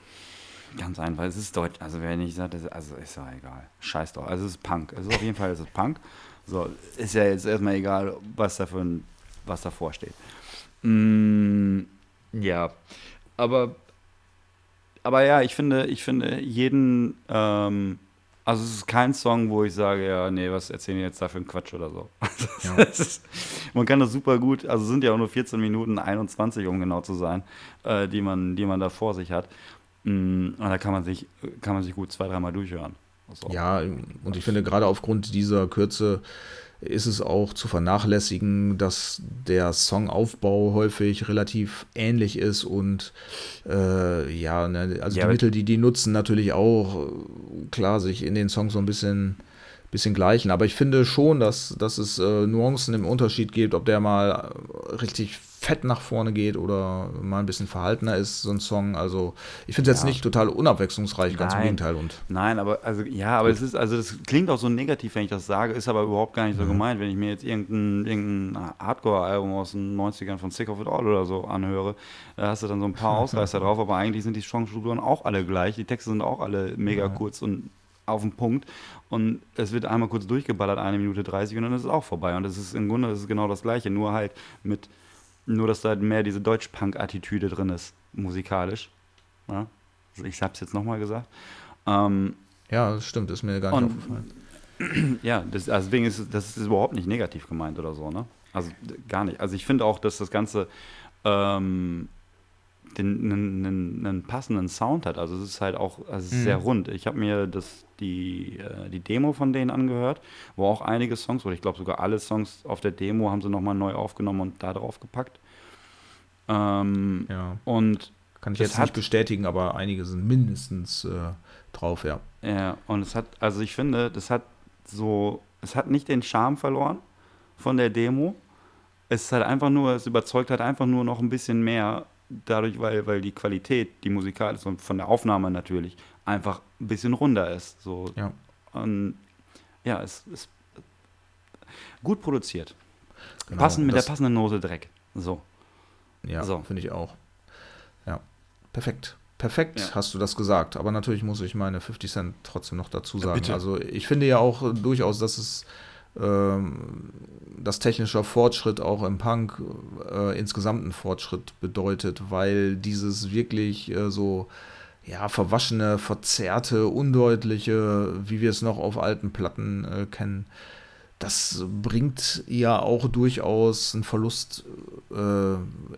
Ganz einfach. Es ist Deutsch. Also, wer nicht sagt, das ist, also ist ja egal. Scheiß doch. Also, es ist Punk. Es ist auf jeden Fall es ist Punk. So, ist ja jetzt erstmal egal, was da ein, was davor steht. Mm, ja. Aber, aber ja, ich finde, ich finde jeden, ähm, also es ist kein Song, wo ich sage, ja, nee, was erzählen die jetzt da für einen Quatsch oder so. [LAUGHS] Ja. Ist, man kann das super gut, also es sind ja auch nur 14 Minuten 21, um genau zu sein, äh, die, man, die man da vor sich hat. Mm, Und da kann man sich, kann man sich gut zwei, dreimal durchhören. Ja, und ich finde, gerade aufgrund dieser Kürze ist es auch zu vernachlässigen, dass der Songaufbau häufig relativ ähnlich ist und äh, ja, ne, also Ja, die Mittel, die die nutzen, natürlich auch äh, klar sich in den Songs so ein bisschen bisschen gleichen. Aber ich finde schon, dass, dass es äh, Nuancen im Unterschied gibt, ob der mal äh, richtig fett nach vorne geht oder mal ein bisschen verhaltener ist, so ein Song. Also ich finde es jetzt Ja. nicht total unabwechslungsreich, ganz im Nein. Gegenteil. Und Nein, aber also ja, aber es ist, also das klingt auch so negativ, wenn ich das sage, ist aber überhaupt gar nicht Mhm. so gemeint. Wenn ich mir jetzt irgendein, irgendein Hardcore-Album aus den 90ern von Sick of It All oder so anhöre, da hast du dann so ein paar [LAUGHS] Ausreißer drauf, aber eigentlich sind die Songstrukturen auch alle gleich. Die Texte sind auch alle mega kurz und auf den Punkt. Und es wird einmal kurz durchgeballert, eine Minute 30 und dann ist es auch vorbei. Und das ist im Grunde das ist genau das Gleiche, nur halt mit, nur dass da halt mehr diese Deutsch-Punk-Attitüde drin ist, musikalisch. Ja? Also ich hab's jetzt nochmal gesagt. Ähm, ja, das stimmt, ist mir gar nicht Und- aufgefallen. [CLEARS THROAT] ja, das, also deswegen ist das ist überhaupt nicht negativ gemeint oder so, ne? Also gar nicht. Also ich finde auch, dass das Ganze ähm, den, einen, einen, einen passenden Sound hat. Also es ist halt auch, also es ist Mhm. sehr rund. Ich habe mir das, die, äh, die Demo von denen angehört, wo auch einige Songs, oder ich glaube sogar alle Songs auf der Demo haben sie nochmal neu aufgenommen und da drauf gepackt. Ähm, Ja, Und kann ich jetzt hat- nicht bestätigen, aber einige sind mindestens äh, drauf, ja. Ja, und es hat, also ich finde, das hat so, es hat nicht den Charme verloren von der Demo. Es ist halt einfach nur, es überzeugt halt einfach nur noch ein bisschen mehr, dadurch, weil, weil die Qualität, die Musikal ist und von der Aufnahme natürlich, einfach ein bisschen runder ist. So. Ja. Und ja, es ist gut produziert. Genau, Passend mit der passenden Note Dreck. So. Ja, So. finde ich auch. Ja, perfekt. perfekt Ja. hast du das gesagt. Aber natürlich muss ich meine 50 Cent trotzdem noch dazu sagen. bitte. Also ich finde ja auch äh, durchaus, dass es ähm, dass technischer Fortschritt auch im Punk äh, insgesamt einen Fortschritt bedeutet, weil dieses wirklich äh, so ja, verwaschene, verzerrte, undeutliche, wie wir es noch auf alten Platten äh, kennen, das bringt ja auch durchaus einen Verlust äh,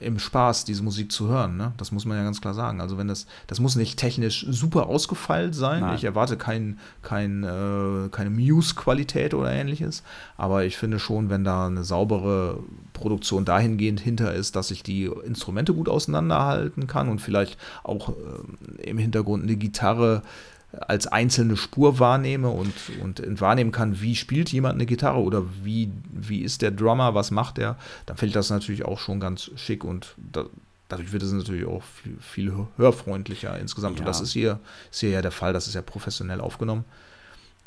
im Spaß, diese Musik zu hören. Ne? Das muss man ja ganz klar sagen. Also wenn das, das muss nicht technisch super ausgefeilt sein. Nein. Ich erwarte kein, kein, äh, keine Muse-Qualität oder ähnliches. Aber ich finde schon, wenn da eine saubere Produktion dahingehend hinter ist, dass ich die Instrumente gut auseinanderhalten kann und vielleicht auch ähm, im Hintergrund eine Gitarre als einzelne Spur wahrnehme und, und wahrnehmen kann, wie spielt jemand eine Gitarre oder wie, wie ist der Drummer, was macht er, dann ich das natürlich auch schon ganz schick und da, dadurch wird es natürlich auch viel, viel hörfreundlicher insgesamt. Und Ja. das ist hier, ist hier ja der Fall, das ist ja professionell aufgenommen.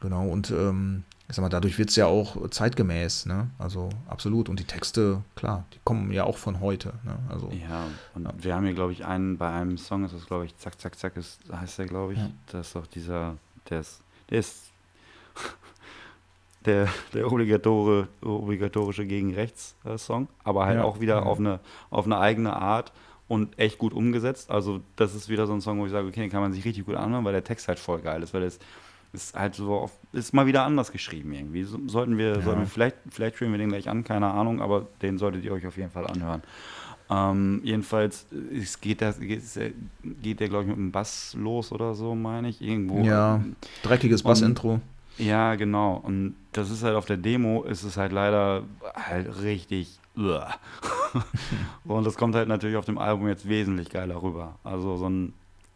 Genau, und ähm, ich sag mal, dadurch wird es ja auch zeitgemäß, ne? Also absolut. Und die Texte, klar, die kommen ja auch von heute. Ne? Also Ja, und wir haben hier, glaube ich, einen, bei einem Song ist das, glaube ich, Zack, Zack, Zack, ist, heißt der, glaube ich. Ja. Das ist doch dieser, der ist, der ist der, der obligatore, obligatorische Gegen-Rechts-Song, aber halt Ja. auch wieder Ja. auf, eine, auf eine eigene Art und echt gut umgesetzt. Also, das ist wieder so ein Song, wo ich sage, okay, den kann man sich richtig gut anhören, weil der Text halt voll geil ist, weil es ist halt so, auf, ist mal wieder anders geschrieben irgendwie. So, sollten wir, sollten wir vielleicht, vielleicht spielen wir den gleich an, keine Ahnung, aber den solltet ihr euch auf jeden Fall anhören. Ähm, jedenfalls äh, es geht das geht, geht der glaube ich mit einem Bass los oder so, meine ich irgendwo. Ja, dreckiges Bassintro. Ja, genau. Und das ist halt auf der Demo, ist es halt leider halt richtig. [LAUGHS] Und das kommt halt natürlich auf dem Album jetzt wesentlich geiler rüber. Also so ein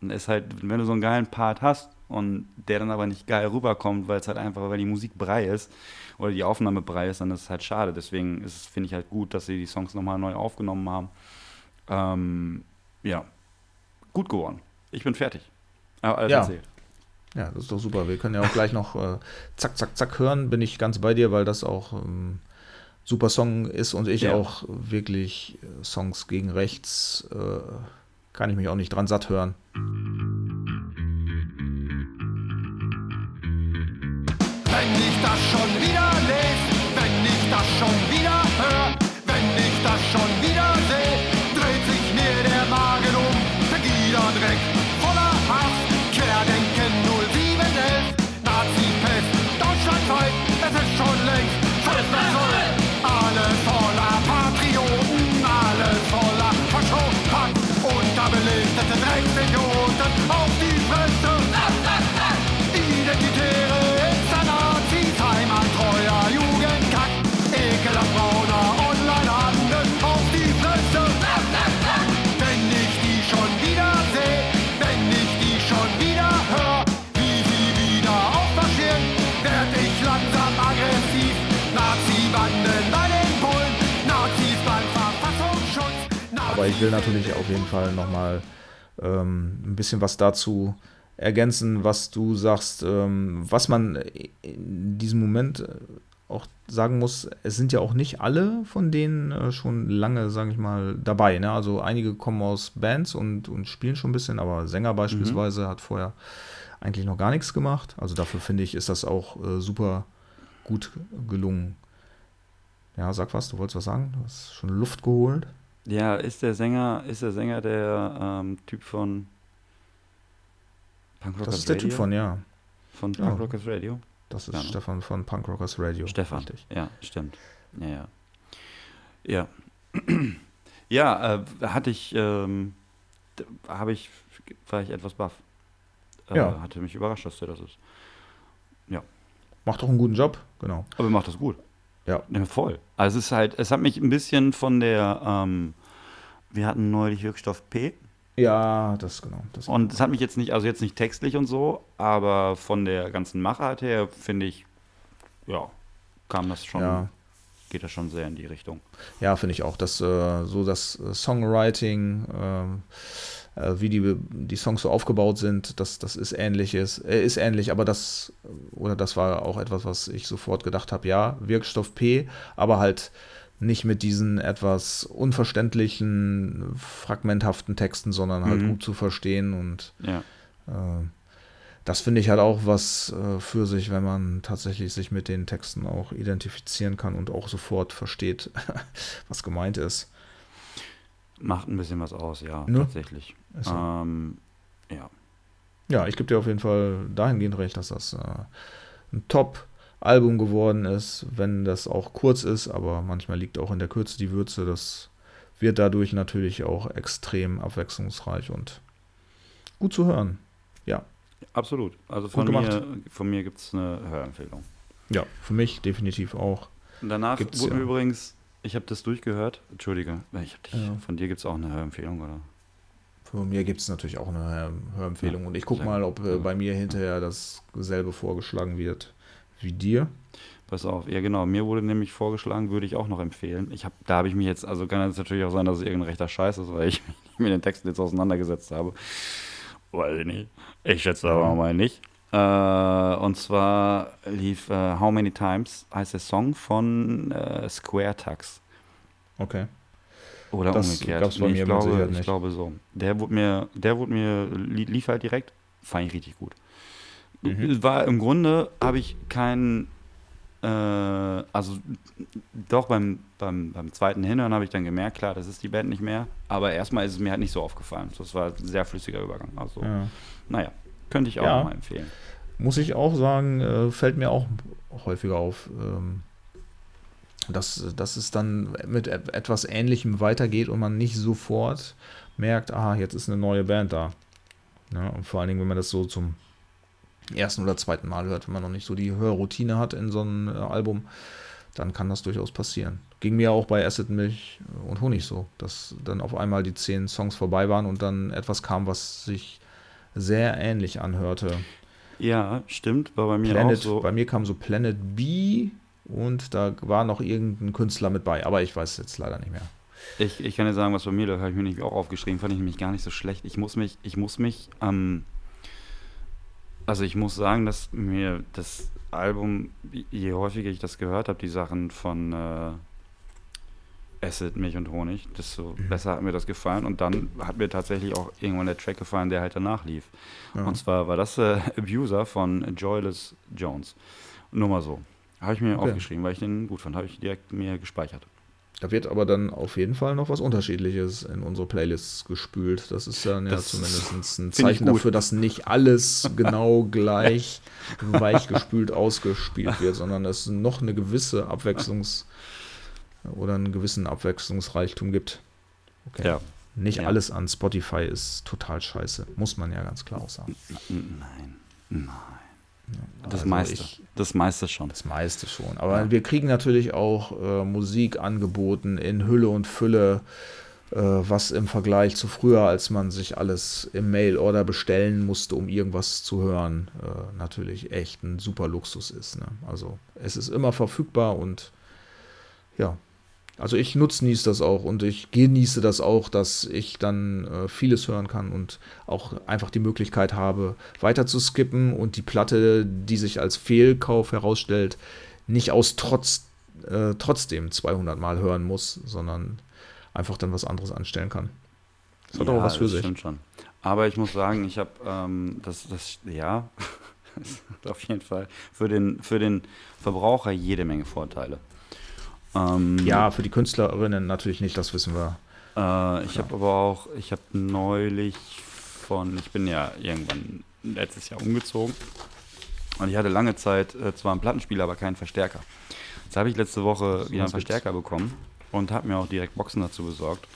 ist halt, wenn du so einen geilen Part hast und der dann aber nicht geil rüberkommt, weil es halt einfach, weil die Musik brei ist oder die Aufnahme brei ist, dann ist es halt schade. Deswegen finde ich halt gut, dass sie die Songs nochmal neu aufgenommen haben. Ähm, ja, gut geworden. Ich bin fertig. Aber alles Ja. erzählt. Ja, das ist doch super. Wir können ja auch gleich noch äh, zack, zack, zack hören. Bin ich ganz bei dir, weil das auch ähm, super Song ist und ich Ja. auch wirklich äh, Songs gegen rechts äh, kann ich mich auch nicht dran satt hören. Wenn ich das schon wieder lese, wenn ich das schon wieder hör, wenn ich das schon wieder Aber ich will natürlich auf jeden Fall nochmal ähm, ein bisschen was dazu ergänzen, was du sagst, ähm, was man in diesem Moment äh, auch sagen muss, es sind ja auch nicht alle von denen äh, schon lange, sage ich mal, dabei. Ne? Also einige kommen aus Bands und, und spielen schon ein bisschen, aber Sänger beispielsweise hat vorher eigentlich noch gar nichts gemacht. Also dafür finde ich, ist das auch äh, super gut gelungen. Ja, sag was, du wolltest was sagen? Du hast schon Luft geholt. Ja, ist der Sänger, ist der Sänger der ähm, Typ von Punk Das Rockers ist der Radio? Typ von, ja. von Ja. Punk Rockers Radio? Das ist Ja? Stefan von Punk Rockers Radio. Stefan. Richtig. Ja, stimmt. Ja, ja. Ja. [CLEARS THROAT] ja, äh, hatte ich, ähm, habe ich, war ich etwas baff. Äh, Ja. Hatte mich überrascht, dass der das ist. Macht doch einen guten Job, genau. Aber er macht das gut. Ja. Ja, voll. Also es ist halt, es hat mich ein bisschen von der, ähm, wir hatten neulich Wirkstoff P Ja, das genau. Das und es hat mich jetzt nicht, also jetzt nicht textlich und so, aber von der ganzen Machart her finde ich, ja, kam das schon, Ja. geht das schon sehr in die Richtung. Ja, finde ich auch. Das, äh, so das äh, Songwriting, ähm, äh, wie die, die Songs so aufgebaut sind, das, das ist ähnliches, äh, ist ähnlich, aber das, oder das war auch etwas, was ich sofort gedacht habe, ja, Wirkstoff P, aber halt nicht mit diesen etwas unverständlichen, fragmenthaften Texten, sondern halt Mhm. gut zu verstehen und Ja. äh, das finde ich halt auch was äh, für sich, wenn man tatsächlich sich mit den Texten auch identifizieren kann und auch sofort versteht, [LAUGHS] was gemeint ist. Macht ein bisschen was aus, ja, Ne? tatsächlich. Ist so. Ähm, ja. Ja, ich gebe dir auf jeden Fall dahingehend recht, dass das äh, ein Top-Album geworden ist, wenn das auch kurz ist, aber manchmal liegt auch in der Kürze die Würze. Das wird dadurch natürlich auch extrem abwechslungsreich und gut zu hören. Ja, Absolut. Also von mir, von mir gibt es eine Hörempfehlung. ja, für mich definitiv auch. Danach Gibt's wurde ja. übrigens, ich habe das durchgehört. Entschuldige, ich hab dich, Ja. von dir gibt es auch eine Hörempfehlung, oder? Von mir gibt es natürlich auch eine Hör Hörempfehlung Ja, und ich gucke mal, ob äh, bei mir hinterher dasselbe vorgeschlagen wird wie dir. Pass auf, ja genau, mir wurde nämlich vorgeschlagen, würde ich auch noch empfehlen. Ich hab, da habe ich mich jetzt, also kann es natürlich auch sein, dass es irgendein rechter Scheiß ist, weil ich [LAUGHS] mich mit den Texten jetzt auseinandergesetzt habe. Weiß ich nicht. Ich schätze aber mal nicht. Äh, und zwar lief äh, How Many Times heißt der Song von äh, Square Tax. Okay. Oder Das umgekehrt. gab's bei Nee, mir ich, glaube, ich glaube so. Der wurde mir, der wurde mir, li- lief halt direkt, fand ich richtig gut. Mhm. War im Grunde, habe ich keinen, äh, also doch beim, beim, beim zweiten Hinhören habe ich dann gemerkt, klar, das ist die Band nicht mehr, aber erstmal ist es mir halt nicht so aufgefallen. Das war ein sehr flüssiger Übergang. Also, Ja. naja, könnte ich auch Ja. mal empfehlen. muss ich auch sagen, äh, fällt mir auch häufiger auf, ähm, dass, dass es dann mit et- etwas Ähnlichem weitergeht und man nicht sofort merkt, aha, jetzt ist eine neue Band da. Ja, und vor allen Dingen, wenn man das so zum ersten oder zweiten Mal hört, wenn man noch nicht so die Hörroutine hat in so einem äh, Album, dann kann das durchaus passieren. Ging mir auch bei Acid Milch und Honig so, dass dann auf einmal die zehn Songs vorbei waren und dann etwas kam, was sich sehr ähnlich anhörte. Ja, stimmt, war bei mir Planet, auch so. Bei mir kam so Planet B und da war noch irgendein Künstler mit bei, aber ich weiß jetzt leider nicht mehr. Ich, ich kann dir sagen, was bei mir, da habe ich mir nämlich auch aufgeschrieben, fand ich nämlich gar nicht so schlecht. Ich muss mich, ich muss mich, ähm, also ich muss sagen, dass mir das Album, je häufiger ich das gehört habe, die Sachen von äh, Acid, Milch und Honig, desto Mhm. besser hat mir das gefallen. Und dann hat mir tatsächlich auch irgendwann der Track gefallen, der halt danach lief. Ja. Und zwar war das äh, [LAUGHS] Abuser von Joyless Jones. Nur mal so. Habe ich mir Okay. aufgeschrieben, weil ich den gut fand. Habe ich direkt mir gespeichert. Da wird aber dann auf jeden Fall noch was Unterschiedliches in unsere Playlists gespült. Das ist dann ja Das zumindest ein Zeichen dafür, dass nicht alles genau [LAUGHS] gleich weichgespült ausgespielt wird, sondern es noch eine gewisse Abwechslungs- oder einen gewissen Abwechslungsreichtum gibt. Okay. Ja. Nicht Ja. alles an Spotify ist total scheiße, muss man ja ganz klar auch sagen. Nein. Nein. Das Also meiste. ich- das meiste schon. Das meiste schon. Aber Ja. wir kriegen natürlich auch äh, Musik angeboten in Hülle und Fülle, äh, was im Vergleich zu früher, als man sich alles im Mail-Order bestellen musste, um irgendwas zu hören, äh, natürlich echt ein super Luxus ist. Ne? Also es ist immer verfügbar und ja. Also ich nutznieße das auch und ich genieße das auch, dass ich dann äh, vieles hören kann und auch einfach die Möglichkeit habe, weiter zu skippen und die Platte, die sich als Fehlkauf herausstellt, nicht aus Trotz äh, trotzdem 200 Mal hören muss, sondern einfach dann was anderes anstellen kann. Das hat auch was für sich. stimmt schon. Aber ich muss sagen, ich habe ähm, das, das, ja, [LAUGHS] das hat auf jeden Fall für den, für den Verbraucher jede Menge Vorteile. Ähm, Ja, für die Künstlerinnen natürlich nicht, das wissen wir. Äh, ich habe aber auch, ich habe neulich von, ich bin ja irgendwann letztes Jahr umgezogen und ich hatte lange Zeit äh, zwar einen Plattenspieler, aber keinen Verstärker. Jetzt habe ich letzte Woche wieder einen. Verstärker bekommen und habe mir auch direkt Boxen dazu besorgt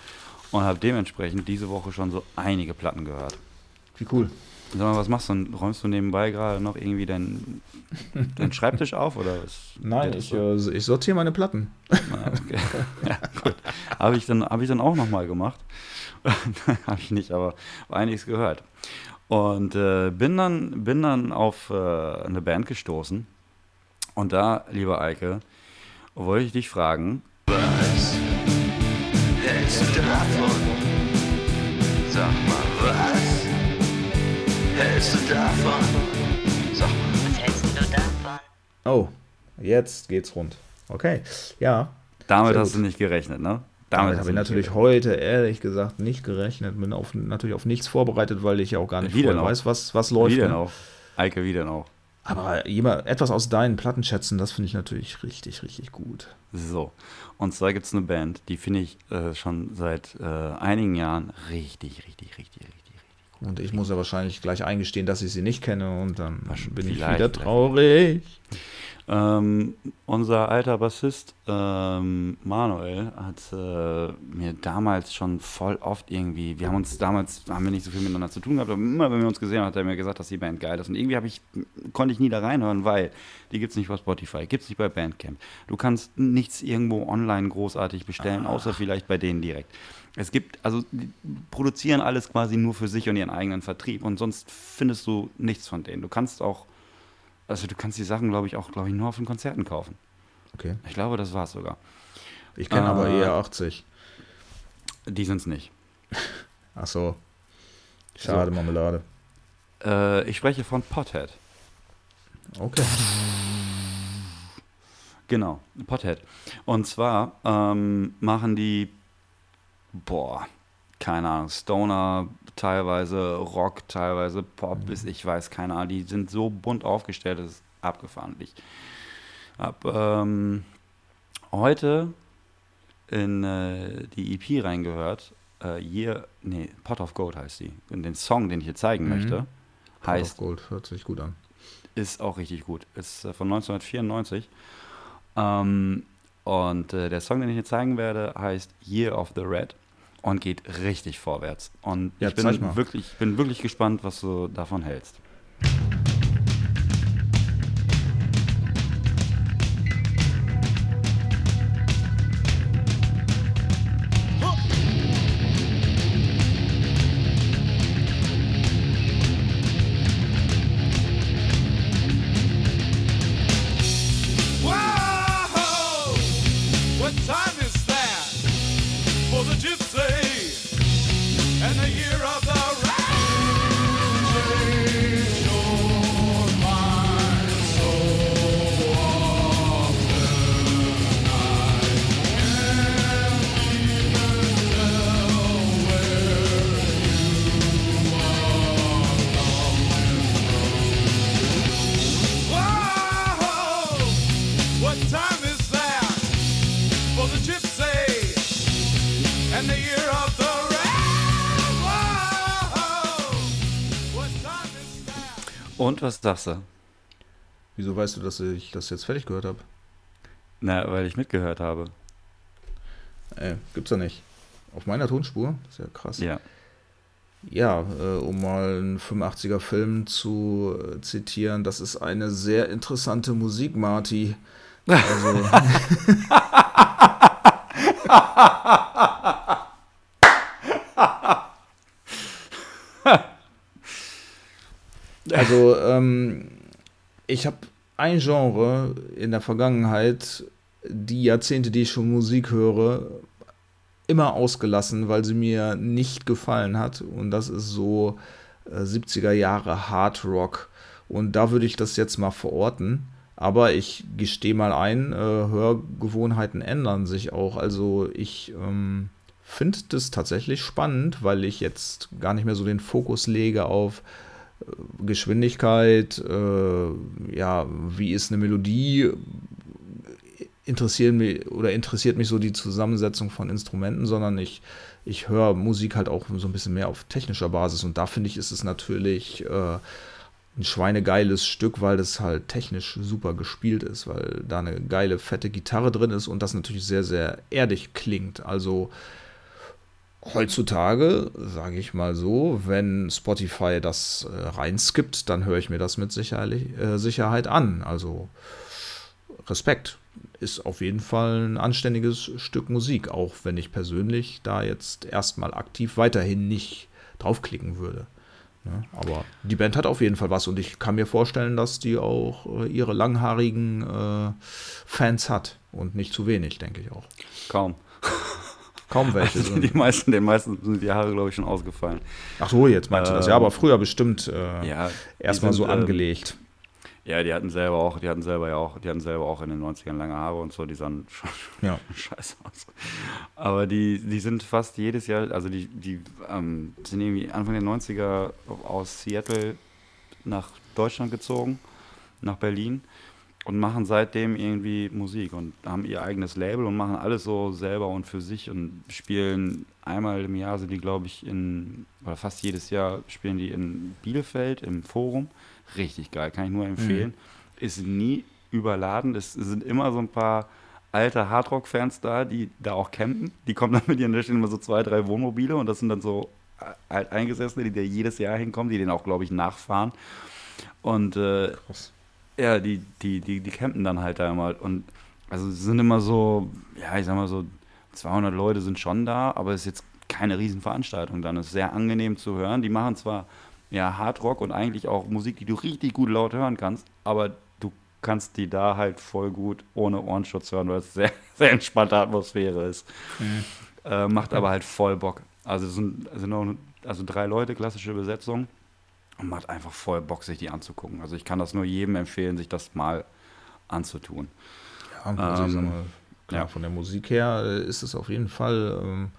und habe dementsprechend diese Woche schon so einige Platten gehört. Wie cool. Sag mal, was machst du? Räumst du nebenbei gerade noch irgendwie deinen, deinen Schreibtisch auf? Oder was Nein, ich, so? äh, ich sortiere meine Platten. Ah, okay. [LAUGHS] ja, gut. Habe ich, dann- hab ich dann auch nochmal gemacht. [LAUGHS] Habe ich nicht, aber habe einiges gehört. Und äh, bin, dann, bin dann auf äh, eine Band gestoßen. Und da, lieber Eike, wollte ich dich fragen, Was hältst du davon? Sag mal, davon? Mal. Was hältst du davon? Oh, jetzt geht's rund. Okay, ja. Damit hast gut. du nicht gerechnet, ne? Damit hast habe ich natürlich gerechnet. heute ehrlich gesagt nicht gerechnet. Bin auf, natürlich auf nichts vorbereitet, weil ich ja auch gar nicht Wie weiß, was, was läuft. Wie denn ne? auch? Eike, wie denn auch? Aber jemand, etwas aus deinen Plattenschätzen, das finde ich natürlich richtig, richtig gut. So. Und zwar gibt es eine Band, die finde ich äh, schon seit äh, einigen Jahren richtig, richtig, richtig, richtig, richtig gut. Und ich muss ja wahrscheinlich gleich eingestehen, dass ich sie nicht kenne und dann bin ich wieder vielleicht. traurig. Ähm, unser alter Bassist ähm, Manuel hat äh, mir damals schon voll oft irgendwie, wir haben uns damals, haben wir nicht so viel miteinander zu tun gehabt, aber immer wenn wir uns gesehen haben, hat er mir gesagt, dass die Band geil ist. Und irgendwie habe ich, konnte ich nie da reinhören, weil die gibt es nicht bei Spotify, gibt es nicht bei Bandcamp. Du kannst nichts irgendwo online großartig bestellen, außer vielleicht bei denen direkt. Es gibt, also die produzieren alles quasi nur für sich und ihren eigenen Vertrieb und sonst findest du nichts von denen. Du kannst auch also du kannst die Sachen, glaube ich, auch, glaube ich, nur auf den Konzerten kaufen. Okay. Ich glaube, das war es sogar. Ich kenne aber Äh, eher 80. Die sind es nicht. [LAUGHS] Ach so. Schade, Marmelade. Äh, ich spreche von Pothead. Okay. Genau, Pothead. Und zwar ähm, machen die, boah, keine Ahnung, Stoner, teilweise Rock, teilweise Pop, bis ich weiß, keine Ahnung. Die sind so bunt aufgestellt, das ist abgefahren. Ich habe ähm, heute in äh, die EP reingehört. Äh, Year, nee, Pot of Gold heißt die. Und den Song, den ich hier zeigen Mhm. möchte, Heart heißt of Gold hört sich gut an. ist auch richtig gut. Ist äh, von 1994. Ähm, und äh, der Song, den ich hier zeigen werde, heißt Year of the Red und geht richtig vorwärts. Und Ja, ich bin wirklich, bin wirklich gespannt, was du davon hältst. Und was sagst du? Wieso weißt du, dass ich das jetzt fertig gehört habe? Na, weil ich mitgehört habe. Äh, gibt's ja nicht. Auf meiner Tonspur? Sehr krass. Ja. Ja, äh, um mal einen 85er Film zu äh, zitieren, das ist eine sehr interessante Musik, Marty. Also, [LAUGHS] [LAUGHS] [LAUGHS] also ähm, ich habe ein Genre in der Vergangenheit, die Jahrzehnte, die ich schon Musik höre, immer ausgelassen, weil sie mir nicht gefallen hat. Und das ist so äh, 70er Jahre Hard Rock. Und da würde ich das jetzt mal verorten. Aber ich gestehe mal ein, äh, Hörgewohnheiten ändern sich auch. Also ich ähm, finde das tatsächlich spannend, weil ich jetzt gar nicht mehr so den Fokus lege auf Geschwindigkeit, äh, ja, wie ist eine Melodie, interessieren mich oder interessiert mich so die Zusammensetzung von Instrumenten, sondern ich, ich höre Musik halt auch so ein bisschen mehr auf technischer Basis und da finde ich, ist es natürlich äh, ein schweinegeiles Stück, weil das halt technisch super gespielt ist, weil da eine geile, fette Gitarre drin ist und das natürlich sehr, sehr erdig klingt. Also heutzutage, sage ich mal so, wenn Spotify das äh, reinskippt, dann höre ich mir das mit Sicherlich, äh, Sicherheit an. Also Respekt. Ist auf jeden Fall ein anständiges Stück Musik, auch wenn ich persönlich da jetzt erstmal aktiv weiterhin nicht draufklicken würde. Ne? Aber die Band hat auf jeden Fall was und ich kann mir vorstellen, dass die auch äh, ihre langhaarigen äh, Fans hat und nicht zu wenig, denke ich auch. Kaum. Kaum welche Also die meisten, den meisten sind die Haare, glaube ich, schon ausgefallen. Ach so, jetzt meinst du das. Ja, aber früher bestimmt äh, Ja, erstmal so ähm, angelegt. Ja, die hatten selber auch, die hatten selber ja auch, die hatten selber auch in den 90ern lange Haare und so, die sahen [LAUGHS] schon Ja. scheiße aus. Aber die, die sind fast jedes Jahr, also die, die ähm, sind irgendwie Anfang der 90er aus Seattle nach Deutschland gezogen, nach Berlin und machen seitdem irgendwie Musik und haben ihr eigenes Label und machen alles so selber und für sich und spielen einmal im Jahr sind die, glaube ich, in, oder fast jedes Jahr spielen die in Bielefeld im Forum. Richtig geil, kann ich nur empfehlen. Ist nie überladen, es sind immer so ein paar alte Hardrock-Fans da, die da auch campen. Die kommen dann mit ihren, da stehen immer so zwei, drei Wohnmobile und das sind dann so Alteingesessene, die da jedes Jahr hinkommen, die den auch, glaube ich, nachfahren. Und äh, Krass. Ja, die, die, die, die campen dann halt da immer. Und also es sind immer so, ja, ich sag mal so, 200 Leute sind schon da, aber es ist jetzt keine Riesenveranstaltung dann. Es ist sehr angenehm zu hören. Die machen zwar ja Hardrock und eigentlich auch Musik, die du richtig gut laut hören kannst, aber du kannst die da halt voll gut ohne Ohrenschutz hören, weil es sehr, [LAUGHS] sehr entspannte Atmosphäre ist. Äh, macht aber halt voll Bock. Also es sind, sind auch, also drei Leute, klassische Besetzung. Und macht einfach voll Bock, sich die anzugucken. Also ich kann das nur jedem empfehlen, sich das mal anzutun. Ja, also Ähm, mal, klar, ja. von der Musik her äh, ist es auf jeden Fall ähm,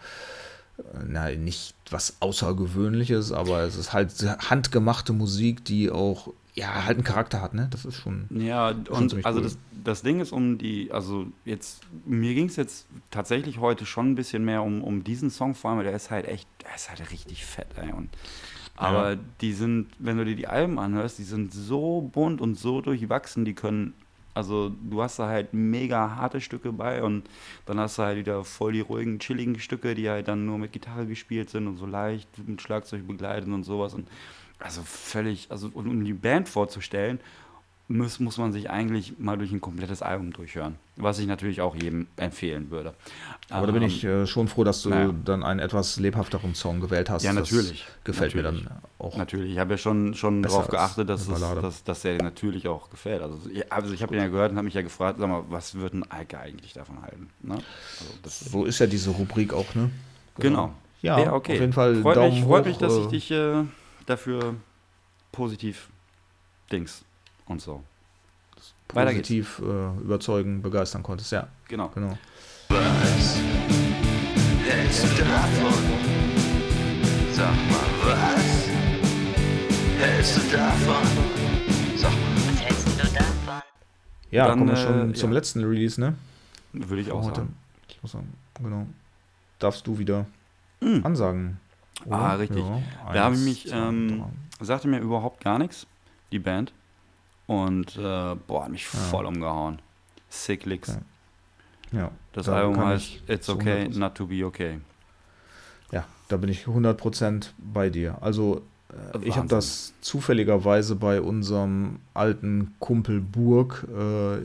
äh, na, nicht was Außergewöhnliches, aber es ist halt handgemachte Musik, die auch ja halt einen Charakter hat, ne? Das ist schon. Ja, Schon und also cool. das, das Ding ist um die, also jetzt, mir ging es jetzt tatsächlich heute schon ein bisschen mehr um, um diesen Song, vor allem, der ist halt echt, der ist halt richtig fett, ey. Und, aber Ja. die sind, wenn du dir die Alben anhörst, die sind so bunt und so durchwachsen, die können, also du hast da halt mega harte Stücke bei und dann hast du halt wieder voll die ruhigen, chilligen Stücke, die halt dann nur mit Gitarre gespielt sind und so leicht mit Schlagzeug begleitet und sowas. Und also völlig, also und um die Band vorzustellen, muss, muss man sich eigentlich mal durch ein komplettes Album durchhören. Was ich natürlich auch jedem empfehlen würde. Aber da bin Ähm, ich äh, schon froh, dass du naja. dann einen etwas lebhafteren Song gewählt hast. Ja, Das natürlich. Gefällt Natürlich. mir dann auch. Natürlich, ich habe ja schon, schon darauf geachtet, dass, es, dass, dass er natürlich auch gefällt. Also, ich- also ich habe ihn ja gehört und habe mich ja gefragt, sag mal, was wird ein eigentlich davon halten? Ne? Also das, So ist ja diese Rubrik auch, ne? genau. Ja, okay. auf jeden Fall Freut Daumen mich, freut mich, dass ich äh, dich äh, dafür positiv Dings und so. Weiter geht's. positiv äh, überzeugen, begeistern konntest. Ja, Genau. genau. Was hältst du davon? Sag mal, was hältst du davon? Sag mal. Was hältst du davon? Ja, Dann, kommen wir äh, schon zum ja. letzten Release, ne? Würde ich auch heute. sagen. Ich muss sagen, genau. Darfst du wieder Mm. ansagen? Ah, richtig. Da habe ich mich, ähm, sagte mir überhaupt gar nichts, die Band. Und äh, boah, hat mich voll umgehauen. Sick Licks. Okay. Ja, Das da Album heißt It's Okay 100% Not to Be Okay. Ja, da bin ich 100% bei dir. Also, äh, ich habe Wahnsinn. das zufälligerweise bei unserem alten Kumpel Burg äh,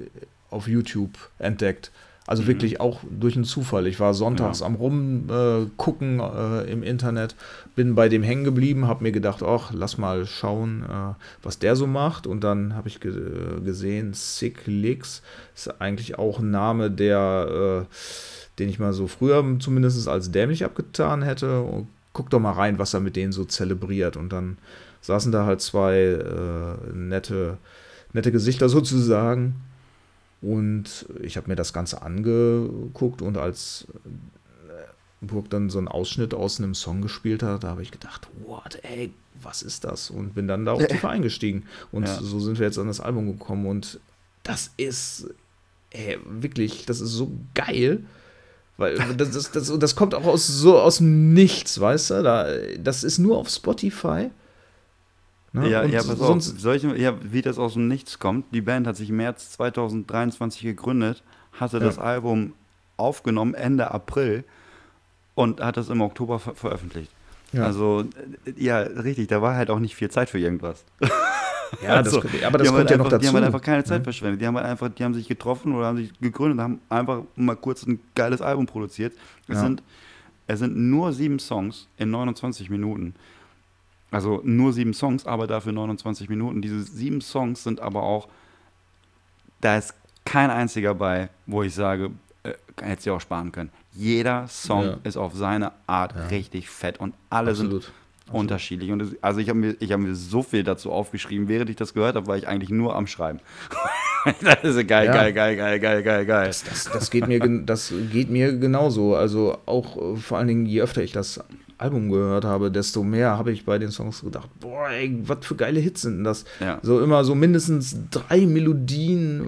auf YouTube entdeckt. Also wirklich auch durch einen Zufall. Ich war sonntags Mhm. Ja. am rumgucken äh, äh, im Internet, bin bei dem hängen geblieben, habe mir gedacht, ach, lass mal schauen, äh, was der so macht. Und dann habe ich ge gesehen, Sick Licks ist eigentlich auch ein Name, der, äh, den ich mal so früher zumindest als dämlich abgetan hätte. Und guck doch mal rein, was er mit denen so zelebriert. Und dann saßen da halt zwei äh, nette, nette Gesichter [LAUGHS] sozusagen. Und ich habe mir das Ganze angeguckt und als äh, Burg dann so einen Ausschnitt aus einem Song gespielt hat, da habe ich gedacht, what, ey, was ist das? Und bin dann da auch [LAUGHS] tiefer eingestiegen. Und Ja. so sind wir jetzt an das Album gekommen. Und das ist ey, wirklich, das ist so geil. Weil [LAUGHS] das, das, das, das kommt auch aus so aus Nichts, weißt du? Da, das ist nur auf Spotify. Ne? Ja, Und ja, pass auf, solche, ja, wie das aus dem Nichts kommt. Die Band hat sich im März 2023 gegründet, hatte das Album aufgenommen Ende April und hat das im Oktober ver veröffentlicht. Ja. Also, äh, ja, richtig, da war halt auch nicht viel Zeit für irgendwas. Ja, das, Also, aber das die haben kommt halt ja einfach, noch dazu. Die haben halt einfach keine Zeit ne? verschwendet. Die haben halt einfach, die haben sich getroffen oder haben sich gegründet und haben einfach mal kurz ein geiles Album produziert. Es, Ja. sind, es sind nur sieben Songs in 29 Minuten. Also nur sieben Songs, aber dafür 29 Minuten. Diese sieben Songs sind aber auch, da ist kein einziger bei, wo ich sage, äh, hätte sie auch sparen können. Jeder Song Ja. ist auf seine Art Ja. richtig fett und alle sind Absolut. unterschiedlich. Und es, also ich habe mir, ich hab mir so viel dazu aufgeschrieben, während ich das gehört habe, war ich eigentlich nur am Schreiben. [LAUGHS] das ist geil, Ja. geil, geil, geil, geil, geil, geil. Das, das, geht mir, das geht mir genauso. Also auch äh, vor allen Dingen, je öfter ich das Album gehört habe, desto mehr habe ich bei den Songs gedacht, boah, ey, was für geile Hits sind denn das? Ja. So immer so mindestens drei Melodien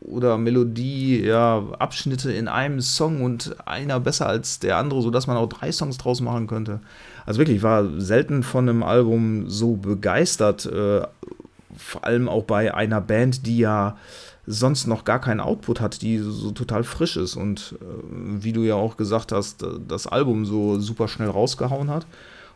oder Melodie, ja, Abschnitte in einem Song und einer besser als der andere, sodass man auch drei Songs draus machen könnte. Also wirklich, ich war selten von einem Album so begeistert, äh, vor allem auch bei einer Band, die ja sonst noch gar keinen Output hat, die so total frisch ist und äh, wie du ja auch gesagt hast, äh, das Album so super schnell rausgehauen hat.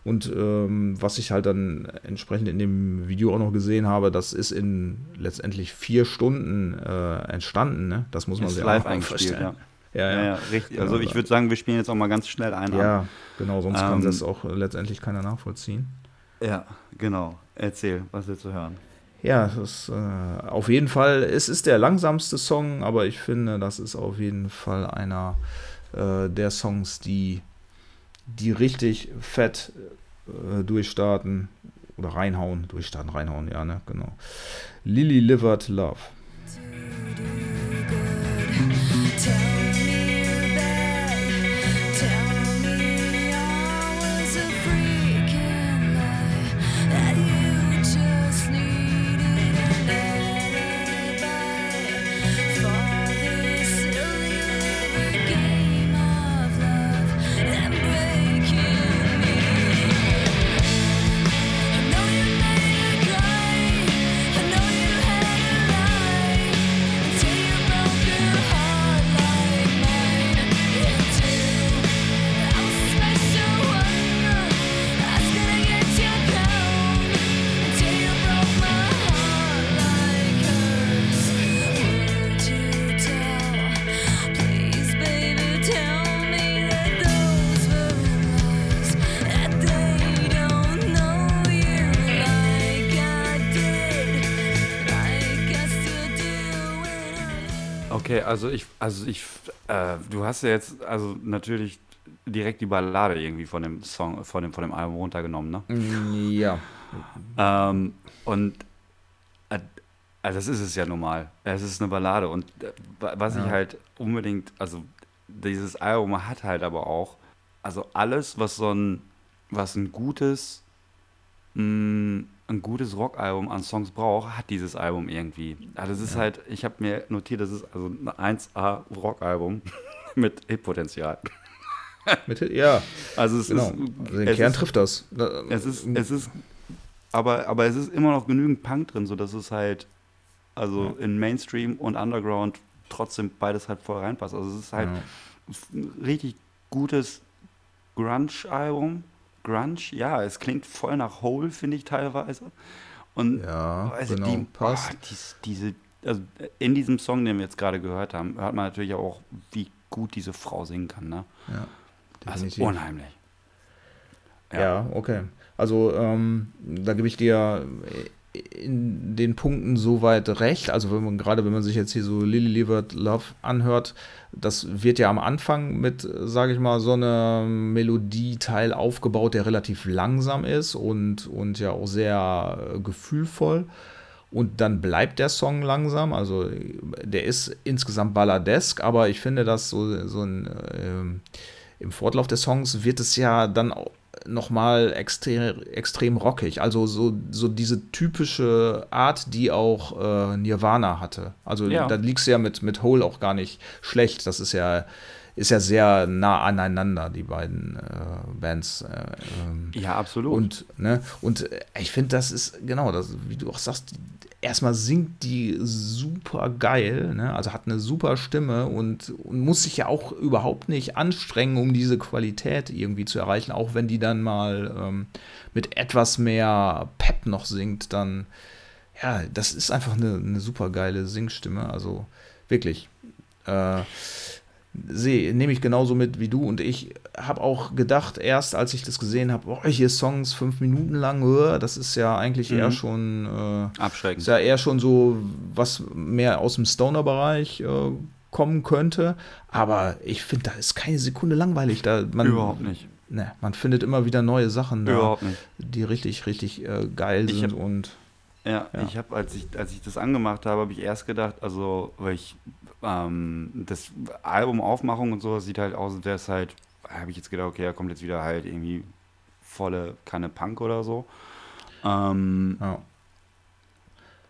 Und ähm, was ich halt dann entsprechend in dem Video auch noch gesehen habe, das ist in letztendlich vier Stunden äh, entstanden. Ne? Das muss man Ist sich live auch vorstellen. ja. Ja, Ja, ja. richtig. Also Genau. ich würde sagen, wir spielen jetzt auch mal ganz schnell ein. Ja, genau, sonst kann Ähm, das auch letztendlich keiner nachvollziehen. ja, genau. Erzähl, was willst du hören? Ja, das äh, auf jeden Fall, es ist der langsamste Song, aber ich finde, das ist auf jeden Fall einer äh, der Songs, die, die richtig fett äh, durchstarten oder reinhauen, durchstarten, reinhauen, ja, ne, genau. Lily Livered Love. Tell also ich, also ich, äh, du hast ja jetzt also natürlich direkt die Ballade irgendwie von dem Song, von dem, von dem Album runtergenommen, ne? Ja, Ähm, und äh, also das ist es ja normal. Es ist eine Ballade. Und äh, wa- was ich Ja. halt unbedingt, also dieses Album hat halt aber auch, also alles, was so ein, was ein gutes, mh, ein gutes Rockalbum an Songs braucht, hat dieses Album irgendwie. Also das ist halt, ich habe mir notiert, das ist also ein 1A Rockalbum [LAUGHS] mit Hitpotenzial. mit, ja, Also es genau. ist, Also den es Kern ist- trifft das. Da- es ist, es ist, aber, aber es ist immer noch genügend Punk drin, sodass es halt, also in Mainstream und Underground trotzdem beides halt voll reinpasst. Also es ist halt Ja. ein richtig gutes Grunge-Album. Grunge, ja, es klingt voll nach Hole, finde ich teilweise. Und Ja, also genau, die, passt. boah, dies, diese, also in diesem Song, den wir jetzt gerade gehört haben, hört man natürlich auch, wie gut diese Frau singen kann. Ne? ja, Also definitiv. unheimlich. Ja, okay. Also ähm, da gebe ich dir in den Punkten soweit recht. Also wenn man gerade, wenn man sich jetzt hier so Lily Livered Love anhört, das wird ja am Anfang mit, sage ich mal, so einem Melodieteil aufgebaut, der relativ langsam ist und, und ja auch sehr äh, gefühlvoll. Und dann bleibt der Song langsam. Also der ist insgesamt balladesk, aber ich finde, dass so, so ein ähm, im Fortlauf des Songs wird es ja dann auch nochmal extrem, extrem rockig. Also so, so diese typische Art, die auch äh, Nirvana hatte. Also Ja. da liegst du ja mit, mit Hole auch gar nicht schlecht. Das ist ja, ist ja sehr nah aneinander, die beiden äh, Bands. Äh, ähm, Ja, absolut. und, ne, und äh, ich finde, das ist, genau, das, wie du auch sagst, erstmal singt die super geil, ne? also hat eine super Stimme und, und muss sich ja auch überhaupt nicht anstrengen, um diese Qualität irgendwie zu erreichen, auch wenn die dann mal ähm, mit etwas mehr Pep noch singt, dann, ja, das ist einfach eine, eine super geile Singstimme, also wirklich. Äh, sehe, nehme ich genauso mit wie du und ich habe auch gedacht, erst als ich das gesehen habe, boah, hier Songs fünf Minuten lang, das ist ja eigentlich eher Mhm. schon, äh, Abschreckend. ist ja eher schon so, was mehr aus dem Stoner-Bereich äh, kommen könnte, aber ich finde, da ist keine Sekunde langweilig, da man, Überhaupt nicht. ne, man findet immer wieder neue Sachen da, Überhaupt nicht. die richtig, richtig äh, geil Ich sind und Ja, Ja. ich habe, als ich, als ich das angemacht habe, habe ich erst gedacht, also, weil ich ähm, das Album Aufmachung und so sieht halt aus, als wäre es halt, habe ich jetzt gedacht, okay, da kommt jetzt wieder halt irgendwie volle Kanne Punk oder so. Ähm, ja.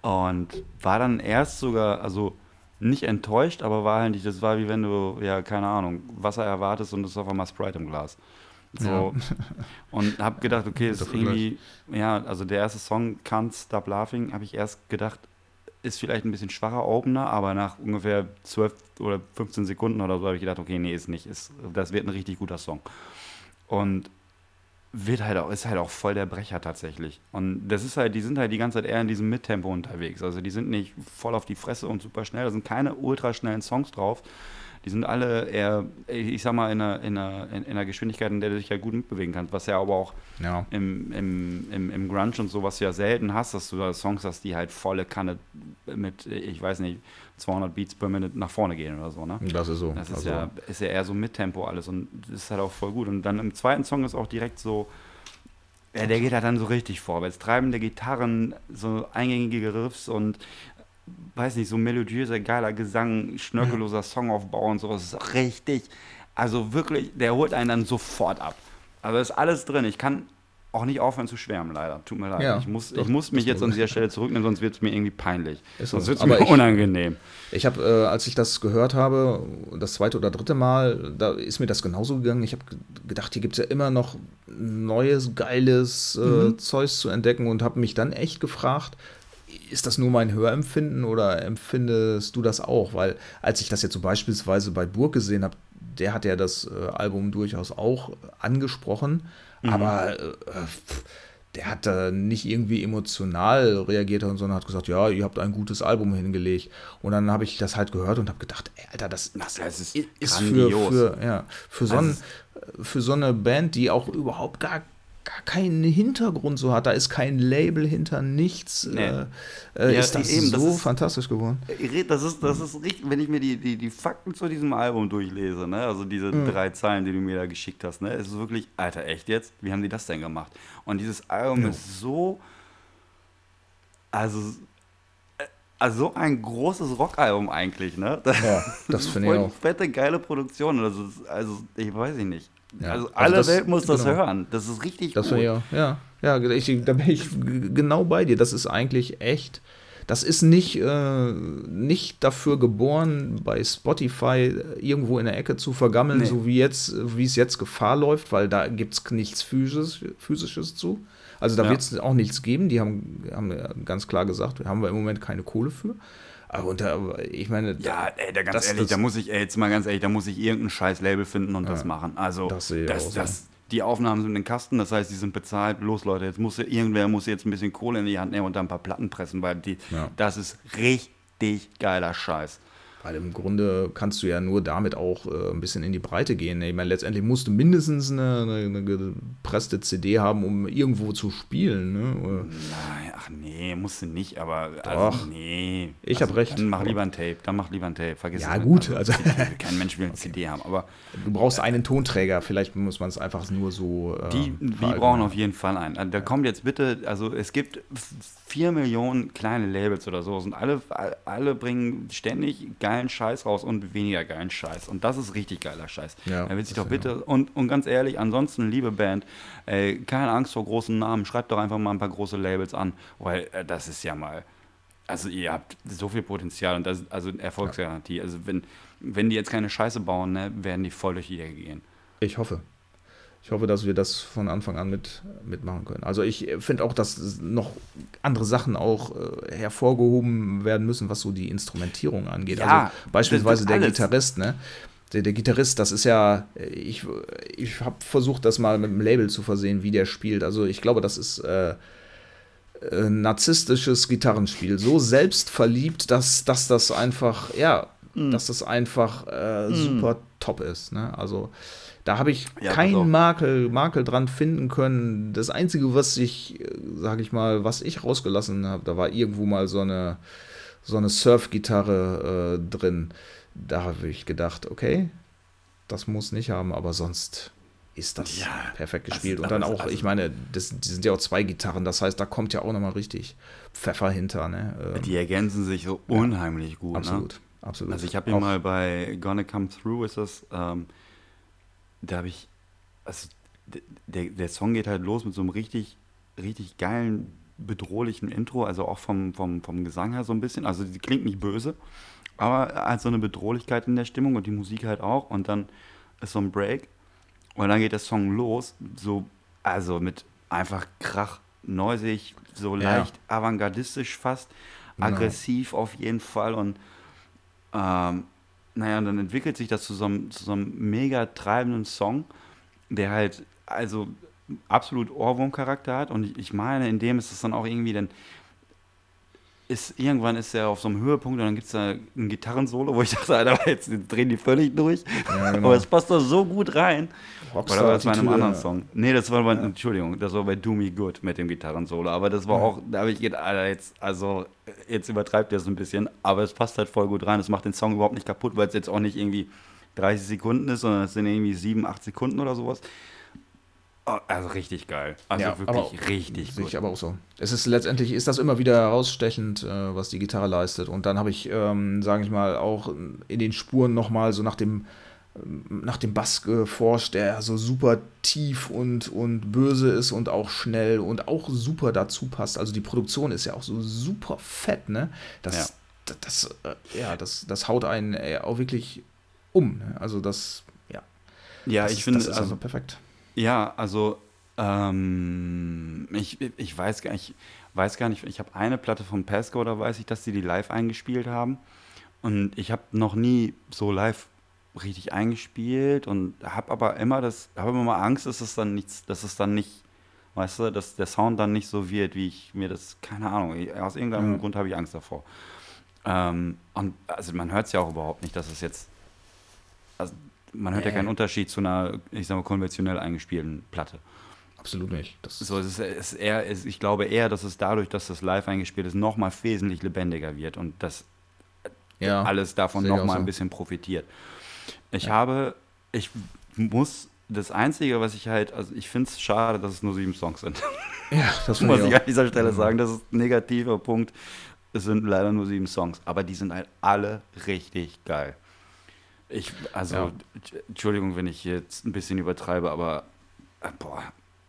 und war dann erst sogar, also nicht enttäuscht, aber war halt nicht, das war wie wenn du, ja, keine Ahnung, Wasser erwartest und es ist auf einmal Sprite im Glas. So. [LAUGHS] Und hab gedacht, okay, es ist irgendwie, ja, also der erste Song, Can't Stop Laughing, habe ich erst gedacht, ist vielleicht ein bisschen schwacher Opener, aber nach ungefähr 12 oder 15 Sekunden oder so habe ich gedacht, okay, nee, ist nicht, ist, das wird ein richtig guter Song. Und wird halt auch, ist halt auch voll der Brecher tatsächlich. Und das ist halt, die sind halt die ganze Zeit eher in diesem Mittempo unterwegs. Also die sind nicht voll auf die Fresse und super schnell, da sind keine ultraschnellen Songs drauf. Die sind alle eher, ich sag mal, in einer, in einer, in einer Geschwindigkeit, in der du dich ja gut mitbewegen kannst, was ja aber auch ja. im, im, im, im Grunge und sowas ja selten hast, dass du da Songs hast, die halt volle Kanne mit, ich weiß nicht, 200 Beats per Minute nach vorne gehen oder so, ne? Das ist so. Das ist, also, ja, ist ja eher so mit Tempo alles und das ist halt auch voll gut. Und dann im zweiten Song ist auch direkt so, ja, der geht halt dann so richtig vorwärts. Treibende Gitarren, so eingängige Riffs und weiß nicht, so melodiöser, geiler Gesang, schnörkelloser Songaufbau und sowas. Ist richtig, also wirklich, der holt einen dann sofort ab. Also ist alles drin. Ich kann auch nicht aufhören zu schwärmen, leider. Tut mir leid. Ja, ich muss, doch, ich muss mich jetzt an dieser Stelle zurücknehmen, sonst wird es mir irgendwie peinlich. Ist so. sonst wird es mir ich- unangenehm. Ich habe, äh, als ich das gehört habe, das zweite oder dritte Mal, da ist mir das genauso gegangen. Ich habe gedacht, hier gibt es ja immer noch neues, geiles äh, Mhm. Zeugs zu entdecken und habe mich dann echt gefragt, ist das nur mein Hörempfinden oder empfindest du das auch? Weil als ich das jetzt so beispielsweise bei Burg gesehen habe, der hat ja das äh, Album durchaus auch angesprochen, Mhm. aber äh, pff, der hat da nicht irgendwie emotional reagiert, sondern hat gesagt, ja, ihr habt ein gutes Album hingelegt. Und dann habe ich das halt gehört und habe gedacht, ey, Alter, das, Das ist ist für, für, ja, für, so ein, Also für so eine Band, die auch überhaupt gar, gar keinen Hintergrund so hat. Da ist kein Label hinter, nichts. Nee. Äh, äh, Ja, ist das eben, das so ist- fantastisch geworden. Das ist, das ist richtig, wenn ich mir die, die, die Fakten zu diesem Album durchlese, ne? also diese drei Zeilen, die du mir da geschickt hast, ne? es ist wirklich, Alter, echt jetzt? Wie haben die das denn gemacht? Und dieses Album Ja. ist so, also so ein großes Rockalbum eigentlich, ne? Ja, das [LAUGHS] finde ich auch. fette, geile Produktion. Also, es ist- also ich weiß ich nicht. Ja, Also also alle das- Welt muss das genau. hören. Das ist richtig Das gut. ich auch, ja. Ja, ich, da bin ich genau bei dir. Das ist eigentlich echt. Das ist nicht, äh, nicht dafür geboren, bei Spotify irgendwo in der Ecke zu vergammeln, Nee. so wie jetzt, wie es jetzt Gefahr läuft, weil da gibt es nichts Physis, Physisches zu. Also da Ja. wird es auch nichts geben. Die haben, haben ja ganz klar gesagt, haben wir im Moment keine Kohle für. Aber unter, ich meine, Ja, ey, da ganz Das- ehrlich, das- da muss ich, ey, jetzt mal ganz ehrlich, da muss ich irgendein scheiß Label finden und das machen. Also, das sehe ich das, auch das, die Aufnahmen sind in den Kasten, das heißt, die sind bezahlt. Los, Leute, jetzt muss irgendwer muss jetzt ein bisschen Kohle in die Hand nehmen und da ein paar Platten pressen, weil die, Ja. das ist richtig geiler Scheiß. Weil im Grunde kannst du ja nur damit auch äh, ein bisschen in die Breite gehen. Ich meine, letztendlich musst du mindestens eine, eine, gepresste CD haben, um irgendwo zu spielen. Ne? Oder- Nein, ach nee, musst du nicht, aber Doch. also, nee. Ich also, hab recht. Dann mach lieber ein Tape, dann mach lieber ein Tape, vergiss Ja, es. gut, also- kein Mensch will eine [LAUGHS] CD haben, aber Du brauchst einen Tonträger, vielleicht muss man es einfach nur so. Äh, Die, die brauchen auf jeden Fall einen. Also Da kommt jetzt bitte, also es gibt vier Millionen kleine Labels oder so und alle, alle bringen ständig geilen Scheiß raus und weniger geilen Scheiß. Und das ist richtig geiler Scheiß. Ja, da will sich doch bitte, und, und ganz ehrlich, ansonsten, liebe Band, äh, keine Angst vor großen Namen, schreibt doch einfach mal ein paar große Labels an, weil äh, das ist ja mal. Also ihr habt so viel Potenzial und das also Erfolgsgarantie. Also wenn, wenn die jetzt keine Scheiße bauen, ne, werden die voll durch die Decke gehen. Ich hoffe. Ich hoffe, dass wir das von Anfang an mit, mitmachen können. Also ich finde auch, dass noch andere Sachen auch äh, hervorgehoben werden müssen, was so die Instrumentierung angeht. Ja, also beispielsweise der. Gitarrist, ne? Der, der Gitarrist, das ist ja, ich, ich habe versucht, das mal mit einem Label zu versehen, wie der spielt. Also ich glaube, das ist äh, äh, narzisstisches Gitarrenspiel. So selbstverliebt, dass, dass das einfach, ja, Mm. dass das einfach äh, super top ist. Ne? Also da habe ich Ja, keinen Makel, Makel dran finden können. Das Einzige, was ich, äh, sag ich mal, was ich rausgelassen habe, da war irgendwo mal so eine, so eine Surf-Gitarre äh, drin. Da habe ich gedacht, okay, das muss nicht haben, aber sonst ist das Ja, perfekt also gespielt. Und aber dann auch, also- ich meine, das, die sind ja auch zwei Gitarren, das heißt, da kommt ja auch nochmal richtig Pfeffer hinter. Ne? Ähm, Die ergänzen sich so unheimlich gut. absolut, Ne? absolut. Also ich habe Auch- mal bei Gonna Come Through ist das, ähm, da habe ich, also der, der Song geht halt los mit so einem richtig, richtig geilen, bedrohlichen Intro, also auch vom, vom, vom Gesang her so ein bisschen. Also die klingt nicht böse, aber halt so eine Bedrohlichkeit in der Stimmung und die Musik halt auch. Und dann ist so ein Break und dann geht der Song los, so, also mit einfach Krach, neusig, so Ja. leicht avantgardistisch fast, Genau. aggressiv auf jeden Fall und ähm, naja, und dann entwickelt sich das zu so einem, zu so einem mega treibenden Song, der halt also absolut Ohrwurmcharakter hat. Und ich, meine, in dem ist es dann auch irgendwie dann. Ist, irgendwann ist er auf so einem Höhepunkt und dann gibt es da ein Gitarrensolo, wo ich dachte, Alter, jetzt drehen die völlig durch. Ja, genau. Aber es passt doch so gut rein. Oder war das bei einem anderen Song? Nee, das war bei, Entschuldigung, das war bei Do Me Good mit dem Gitarrensolo. Aber das war auch, da habe ich gedacht, Alter, jetzt, also, jetzt übertreibt ihr es ein bisschen. Aber es passt halt voll gut rein. Es macht den Song überhaupt nicht kaputt, weil es jetzt auch nicht irgendwie 30 Sekunden ist, sondern es sind irgendwie 7, 8 Sekunden oder sowas. Oh, also richtig geil. Also Ja, wirklich richtig gut. ich aber auch so. Es ist letztendlich ist das immer wieder herausstechend, äh, was die Gitarre leistet. Und dann habe ich, ähm, sage ich mal, auch in den Spuren nochmal so nach dem, ähm, nach dem Bass geforscht, der so super tief und, und böse ist und auch schnell und auch super dazu passt. Also die Produktion ist ja auch so super fett, ne? Das, das, das, äh, ja, das, das haut einen äh, auch wirklich um. Ne? Also das, ja. ja, das ich finde, das ist also, einfach perfekt. Ja, also ähm, ich, ich weiß gar nicht, weiß gar nicht, ich habe eine Platte von Pasco, da weiß ich, dass die die live eingespielt haben. Und ich habe noch nie so live richtig eingespielt und habe aber immer das, habe immer mal Angst, dass es dann nichts, dass es dann nicht, weißt du, dass der Sound dann nicht so wird, wie ich mir das, keine Ahnung, aus irgendeinem Ja. Grund habe ich Angst davor. Ähm, und also man hört es ja auch überhaupt nicht, dass es jetzt, also man hört ja Nee. keinen Unterschied zu einer, ich sag mal, konventionell eingespielten Platte. Absolut nicht. Das So, es ist, es ist eher, es, ich glaube eher, dass es dadurch, dass das live eingespielt ist, nochmal wesentlich lebendiger wird und dass ja, alles davon nochmal so. ein bisschen profitiert. Ich habe, ich muss, das Einzige, was ich halt, also ich finde es schade, dass es nur sieben Songs sind. [LAUGHS] Ja, das [LAUGHS] muss ich ich an dieser Stelle Mhm. sagen. Das ist ein negativer Punkt. Es sind leider nur sieben Songs, aber die sind halt alle richtig geil. Ich, also, Ja. Entschuldigung, wenn ich jetzt ein bisschen übertreibe, aber äh, boah,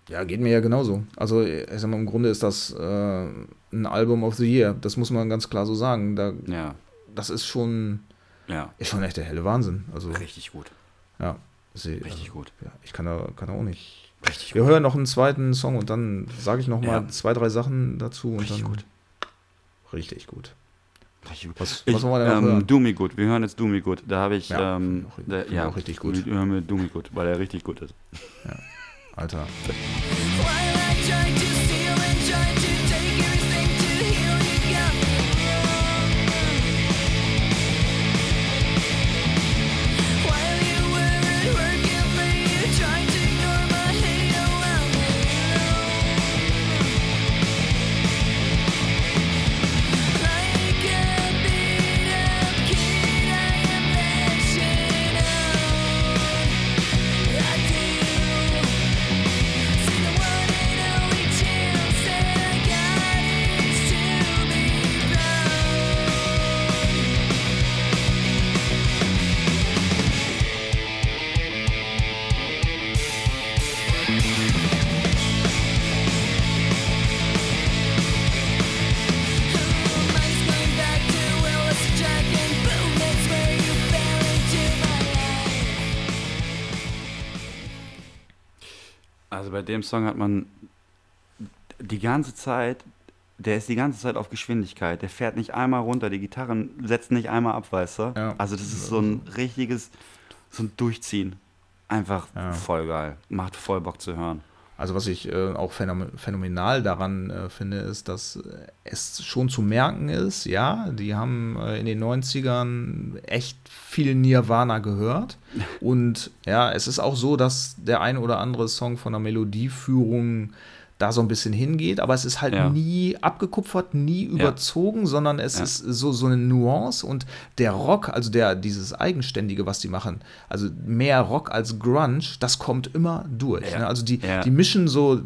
Ja, geht mir ja genauso. Also, ich sag mal, im Grunde ist das äh, ein Album of the Year. Das muss man ganz klar so sagen. Da, ja, das ist schon, ja, ist schon echt der helle Wahnsinn. Also, richtig gut. ja. Sie, Richtig also, gut. Ja, ich kann da, kann da auch nicht. Richtig Wir hören noch einen zweiten Song und dann sage ich noch mal Ja. zwei, drei Sachen dazu. Und Richtig dann, gut. Richtig gut. Was, Ich, was wollen wir denn noch ähm, hören? Do Me Good. Wir hören jetzt Do Me Good. Da habe ich, Ja, ähm, auch- da, finde ich ja, auch richtig gut. Wir hören wir Do Me Good, weil er richtig gut ist. Alter. Dem Song hat man die ganze Zeit, der ist die ganze Zeit auf Geschwindigkeit. Der fährt nicht einmal runter, die Gitarren setzen nicht einmal ab, weißt du? Ja. Also das ist so ein richtiges, so ein Durchziehen. Einfach Ja. voll geil. Macht voll Bock zu hören. Also was ich äh, auch phänomen phänomenal daran äh, finde, ist, dass es schon zu merken ist, ja, die haben äh, in den 90ern echt viel Nirvana gehört. [LAUGHS] Und ja, es ist auch so, dass der ein oder andere Song von der Melodieführung da so ein bisschen hingeht, aber es ist halt Ja. nie abgekupfert, nie überzogen, sondern es Ja. ist so, so eine Nuance und der Rock, also der, dieses Eigenständige, was die machen, also mehr Rock als Grunge, das kommt immer durch. Ne? Also die, die mischen so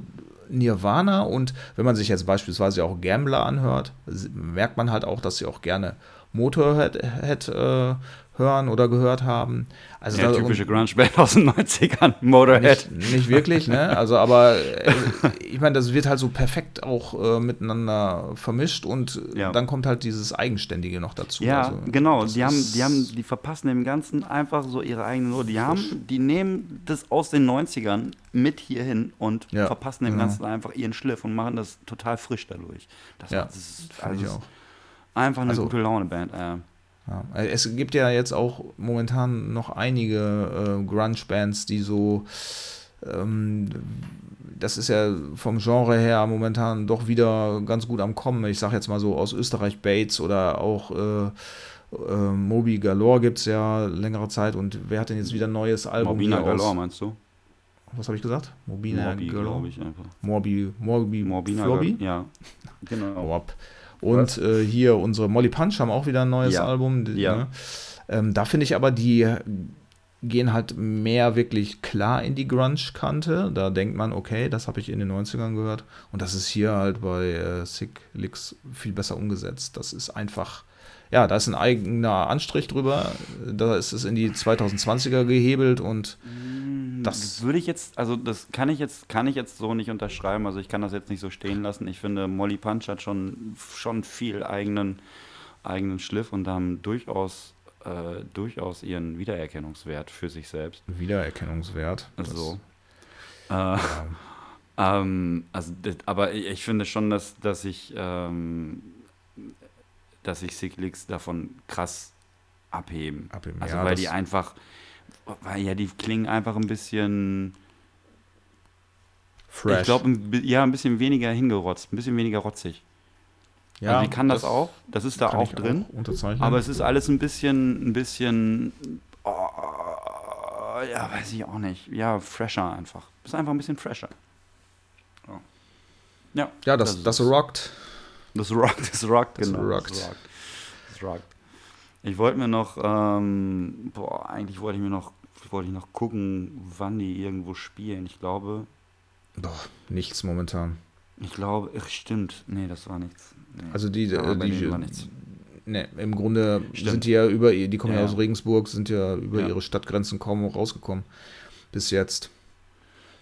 Nirvana und wenn man sich jetzt beispielsweise auch Gambler anhört, merkt man halt auch, dass sie auch gerne Motorhead Head, äh, hören oder gehört haben. Also Ja, typische Grunge-Band aus den [LAUGHS] 90ern, Motorhead. nicht, nicht wirklich, ne? Also, aber äh, ich meine, das wird halt so perfekt auch äh, miteinander vermischt und Ja. dann kommt halt dieses Eigenständige noch dazu. Ja, also, genau. Die haben, die haben, die verpassen dem Ganzen einfach so ihre eigene Note. Die haben, die nehmen das aus den 90ern mit hierhin und Ja, verpassen dem genau. Ganzen einfach ihren Schliff und machen das total frisch dadurch. Das, Ja, das ist, also ich auch. einfach eine Also- gute Laune-Band. Äh. Ja. Es gibt ja jetzt auch momentan noch einige äh, Grunge-Bands, die so, ähm, das ist ja vom Genre her momentan doch wieder ganz gut am Kommen. Ich sage jetzt mal so aus Österreich Bates oder auch äh, äh, Moby Galore gibt es ja längere Zeit und wer hat denn jetzt wieder ein neues Album? Morbina hier Galore, meinst du? was habe ich gesagt? Mobina Morbi, Galore? glaube ich einfach. Morbi, Morbi, Morbina Flobby? Galore. Ja, genau. Morb. Und äh, hier unsere Molly Punch haben auch wieder ein neues Ja. Album. Ja. Ne? Ähm, da finde ich aber, die gehen halt mehr wirklich klar in die Grunge-Kante. Da denkt man, okay, das habe ich in den 90ern gehört. Und das ist hier halt bei äh, Sick Licks viel besser umgesetzt. Das ist einfach, ja, da ist ein eigener Anstrich drüber. Da ist es in die 2020er gehebelt und Das Das- würde ich jetzt, also das kann ich jetzt, kann ich jetzt so nicht unterschreiben. Also ich kann das jetzt nicht so stehen lassen. Ich finde, Molly Punch hat schon, schon viel eigenen, eigenen Schliff und haben durchaus, äh, durchaus ihren Wiedererkennungswert für sich selbst. Wiedererkennungswert. So. [LAUGHS] Äh, ähm, also, aber ich, ich finde schon, dass, dass ich, ähm, dass sich Licks davon krass abheben. Abheben, Also ja, weil das- die einfach, weil ja, die klingen einfach ein bisschen, Fresh. ich glaube, ja, ein bisschen weniger hingerotzt, ein bisschen weniger rotzig. ja, also die kann das, auch, das ist da auch drin. unterzeichnen. Aber es ist alles ein bisschen, ein bisschen, oh, ja, weiß ich auch nicht. Ja, fresher einfach. Ist einfach ein bisschen fresher. Ja, ja, ja, das, das es. rockt. Das rockt, das rockt, Das genau. rockt. Das rockt. Das rockt. Ich wollte mir noch, ähm, boah, eigentlich wollte ich mir noch, wollte ich noch gucken, wann die irgendwo spielen. Ich glaube, Doch, nichts momentan. ich glaube, ach, stimmt. Nee, das war nichts. Nee. Also die, Ja, äh, die denen war nichts. ne, im Grunde Stimmt. sind die ja über, die kommen ja, Ja. aus Regensburg, sind ja über Ja. ihre Stadtgrenzen kaum rausgekommen. Bis jetzt.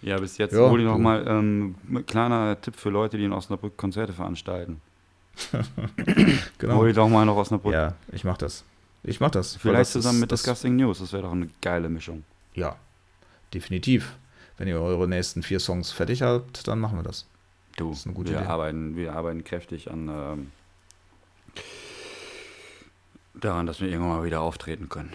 Ja, bis jetzt Ja, hol ich noch du. mal ähm, ein kleiner Tipp für Leute, die in Osnabrück Konzerte veranstalten. [LAUGHS] Genau. Hol ich doch mal nach Osnabrück. Ja, ich mach das. Ich mach das. Vielleicht das zusammen ist- mit das, Disgusting News. Das wäre doch eine geile Mischung. Ja, definitiv. Wenn ihr eure nächsten vier Songs fertig habt, dann machen wir das. Du, Das ist eine gute wir, Idee. Arbeiten, wir arbeiten kräftig an ähm, daran, dass wir irgendwann mal wieder auftreten können.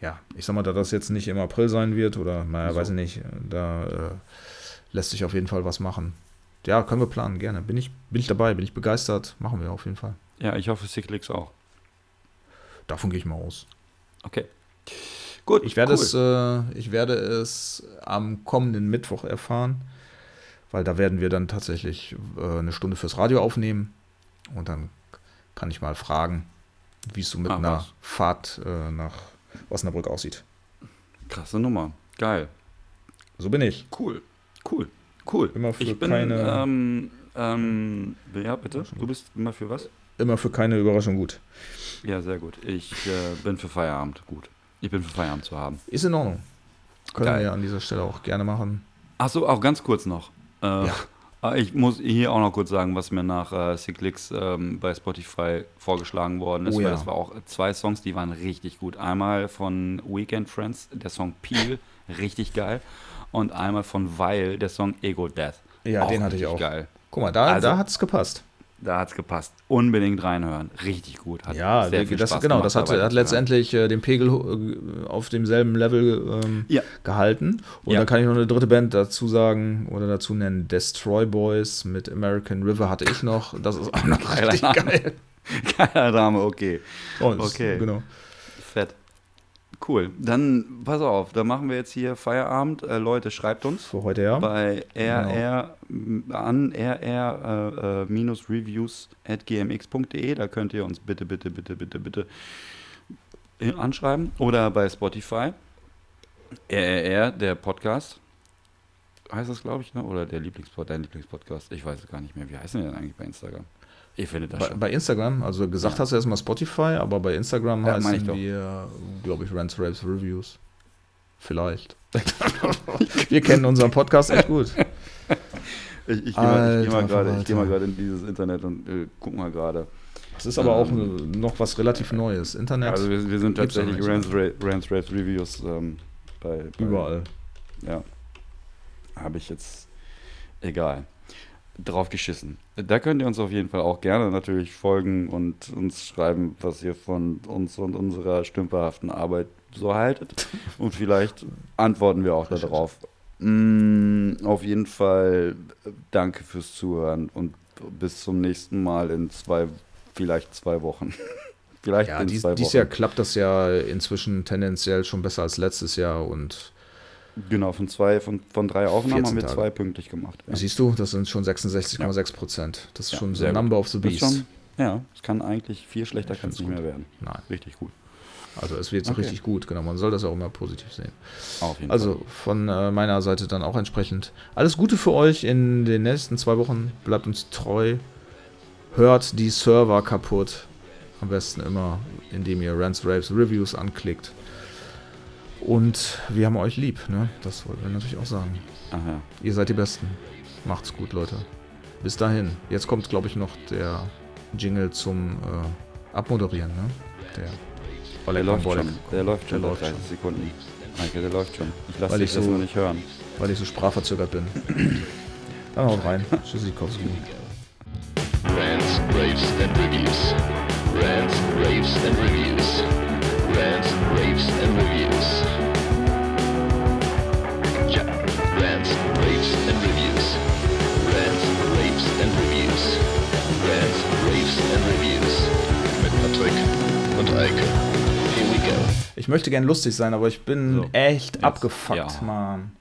Ja, ich sag mal, da das jetzt nicht im April sein wird oder, naja, So. weiß ich nicht, da äh, lässt sich auf jeden Fall was machen. Ja, können wir planen, gerne. Bin ich, bin ich dabei, bin ich begeistert, machen wir auf jeden Fall. Ja, ich hoffe, Licks auch. Davon gehe ich mal aus. Okay. Gut, Ich werde, cool. es, äh, ich werde es am kommenden Mittwoch erfahren, weil da werden wir dann tatsächlich äh, eine Stunde fürs Radio aufnehmen und dann kann ich mal fragen, wie es so mit Ach, einer was. Fahrt äh, nach Osnabrück aussieht. Krasse Nummer. Geil. So bin ich. Cool. Cool. Cool. Immer für ich bin, keine- ähm, ähm, ja, bitte. Du bist immer für was? Immer für keine Überraschung gut. Ja, sehr gut. Ich äh, bin für Feierabend. Gut. Ich bin für Feierabend zu haben. Ist in Ordnung. Können Geil. wir ja an dieser Stelle auch gerne machen. Achso, auch ganz kurz noch. Äh, Ja. äh, Ich muss hier auch noch kurz sagen, was mir nach äh, Cyclix ähm, bei Spotify vorgeschlagen worden ist. Oh ja. das war auch zwei Songs, die waren richtig gut. Einmal von Weekend Friends, der Song Peel, richtig geil. Und einmal von Weil, der Song Ego Death. Ja, den hatte ich auch. geil. Guck mal, da, Also- da hat es gepasst. Da hat's gepasst. Unbedingt reinhören. Richtig gut. Hat Ja, sehr viel das, Spaß genau, gemacht, das hat, hat letztendlich äh, den Pegel äh, auf demselben Level ähm, Ja. gehalten. Und Ja. dann kann ich noch eine dritte Band dazu sagen oder dazu nennen. Destroy Boys mit American River hatte ich noch. Das ist auch noch richtig Name. geil. [LAUGHS] Geiler Name, okay. Oh, das- Okay. Genau. Fett. Cool. Dann pass auf, da machen wir jetzt hier Feierabend. Äh, Leute, schreibt uns Für heute ja. bei rr m, an rr äh, gmx.de. Da könnt ihr uns bitte, bitte, bitte, bitte, bitte äh, anschreiben. Oder bei Spotify. RRR, der Podcast. Heißt das, glaube ich, ne? Oder der Lieblingspod, dein Lieblingspodcast. Ich weiß es gar nicht mehr. Wie heißen die denn eigentlich bei Instagram? Ihr findet das Bei, schon. bei Instagram, also gesagt hast du erstmal Spotify, aber bei Instagram Ja, ich heißen wir, glaube ich, Rants, Raves, Reviews. Vielleicht. [LAUGHS] wir kennen unseren Podcast echt gut. Ich, ich gehe mal, ich geh mal gerade ich in dieses Internet und äh, guck mal gerade. Das ist aber auch äh, noch was relativ Neues. Internet Also wir, wir sind tatsächlich noch Rants, Rants Raves Reviews ähm, bei, bei überall. Ja. Habe ich jetzt. Egal. Drauf geschissen. Da könnt ihr uns auf jeden Fall auch gerne natürlich folgen und uns schreiben, was ihr von uns und unserer stümperhaften Arbeit so haltet. [LAUGHS] Und vielleicht antworten wir auch darauf. Mm, auf jeden Fall danke fürs Zuhören und bis zum nächsten Mal in zwei, vielleicht zwei Wochen. [LAUGHS] vielleicht Ja, in dies, zwei Wochen. dieses Jahr klappt das ja inzwischen tendenziell schon besser als letztes Jahr und Genau, von zwei, von, von drei Aufnahmen 14 haben wir Tage. zwei pünktlich gemacht. Ja. siehst du, das sind schon 66,6 Prozent. Das ist Ja, schon so sehr gut. Number of the Das ist Beast. Schon, ja, es kann eigentlich viel schlechter kann es nicht find's mehr werden. Nein, Richtig gut. also es wird jetzt Okay. richtig gut, genau. Man soll das auch immer positiv sehen. Auf jeden Also von äh, meiner Seite dann auch entsprechend alles Gute für euch in den nächsten zwei Wochen. Bleibt uns treu. Hört die Server kaputt. Am besten immer, indem ihr Rants, Raves, Reviews anklickt. Und wir haben euch lieb, ne? Das wollten wir natürlich auch sagen. Ja. Ihr seid die Besten. Macht's gut, Leute. Bis dahin. Jetzt kommt, glaube ich, noch der Jingle zum äh, Abmoderieren, ne? Der Der Oleg läuft Bolek. schon. Der läuft schon Der läuft 30 Sekunden. Eike, der läuft schon. Ich lasse Weil dich ich das so- nur nicht hören. weil ich so sprachverzögert bin. [CLEARS THROAT] Dann haut rein. Tschüssikowski. Rants, Raves, and Reviews. Rants, Raves, and Reviews. Rants, Raves, and Reviews. Ja. Rants, Raves, and Reviews. Rants, Raves, and Reviews. Rants, Raves, and Reviews. Mit Patrick und Eike. Here we go. Ich möchte gern lustig sein, aber ich bin So. echt Jetzt. abgefuckt, Ja. Mann.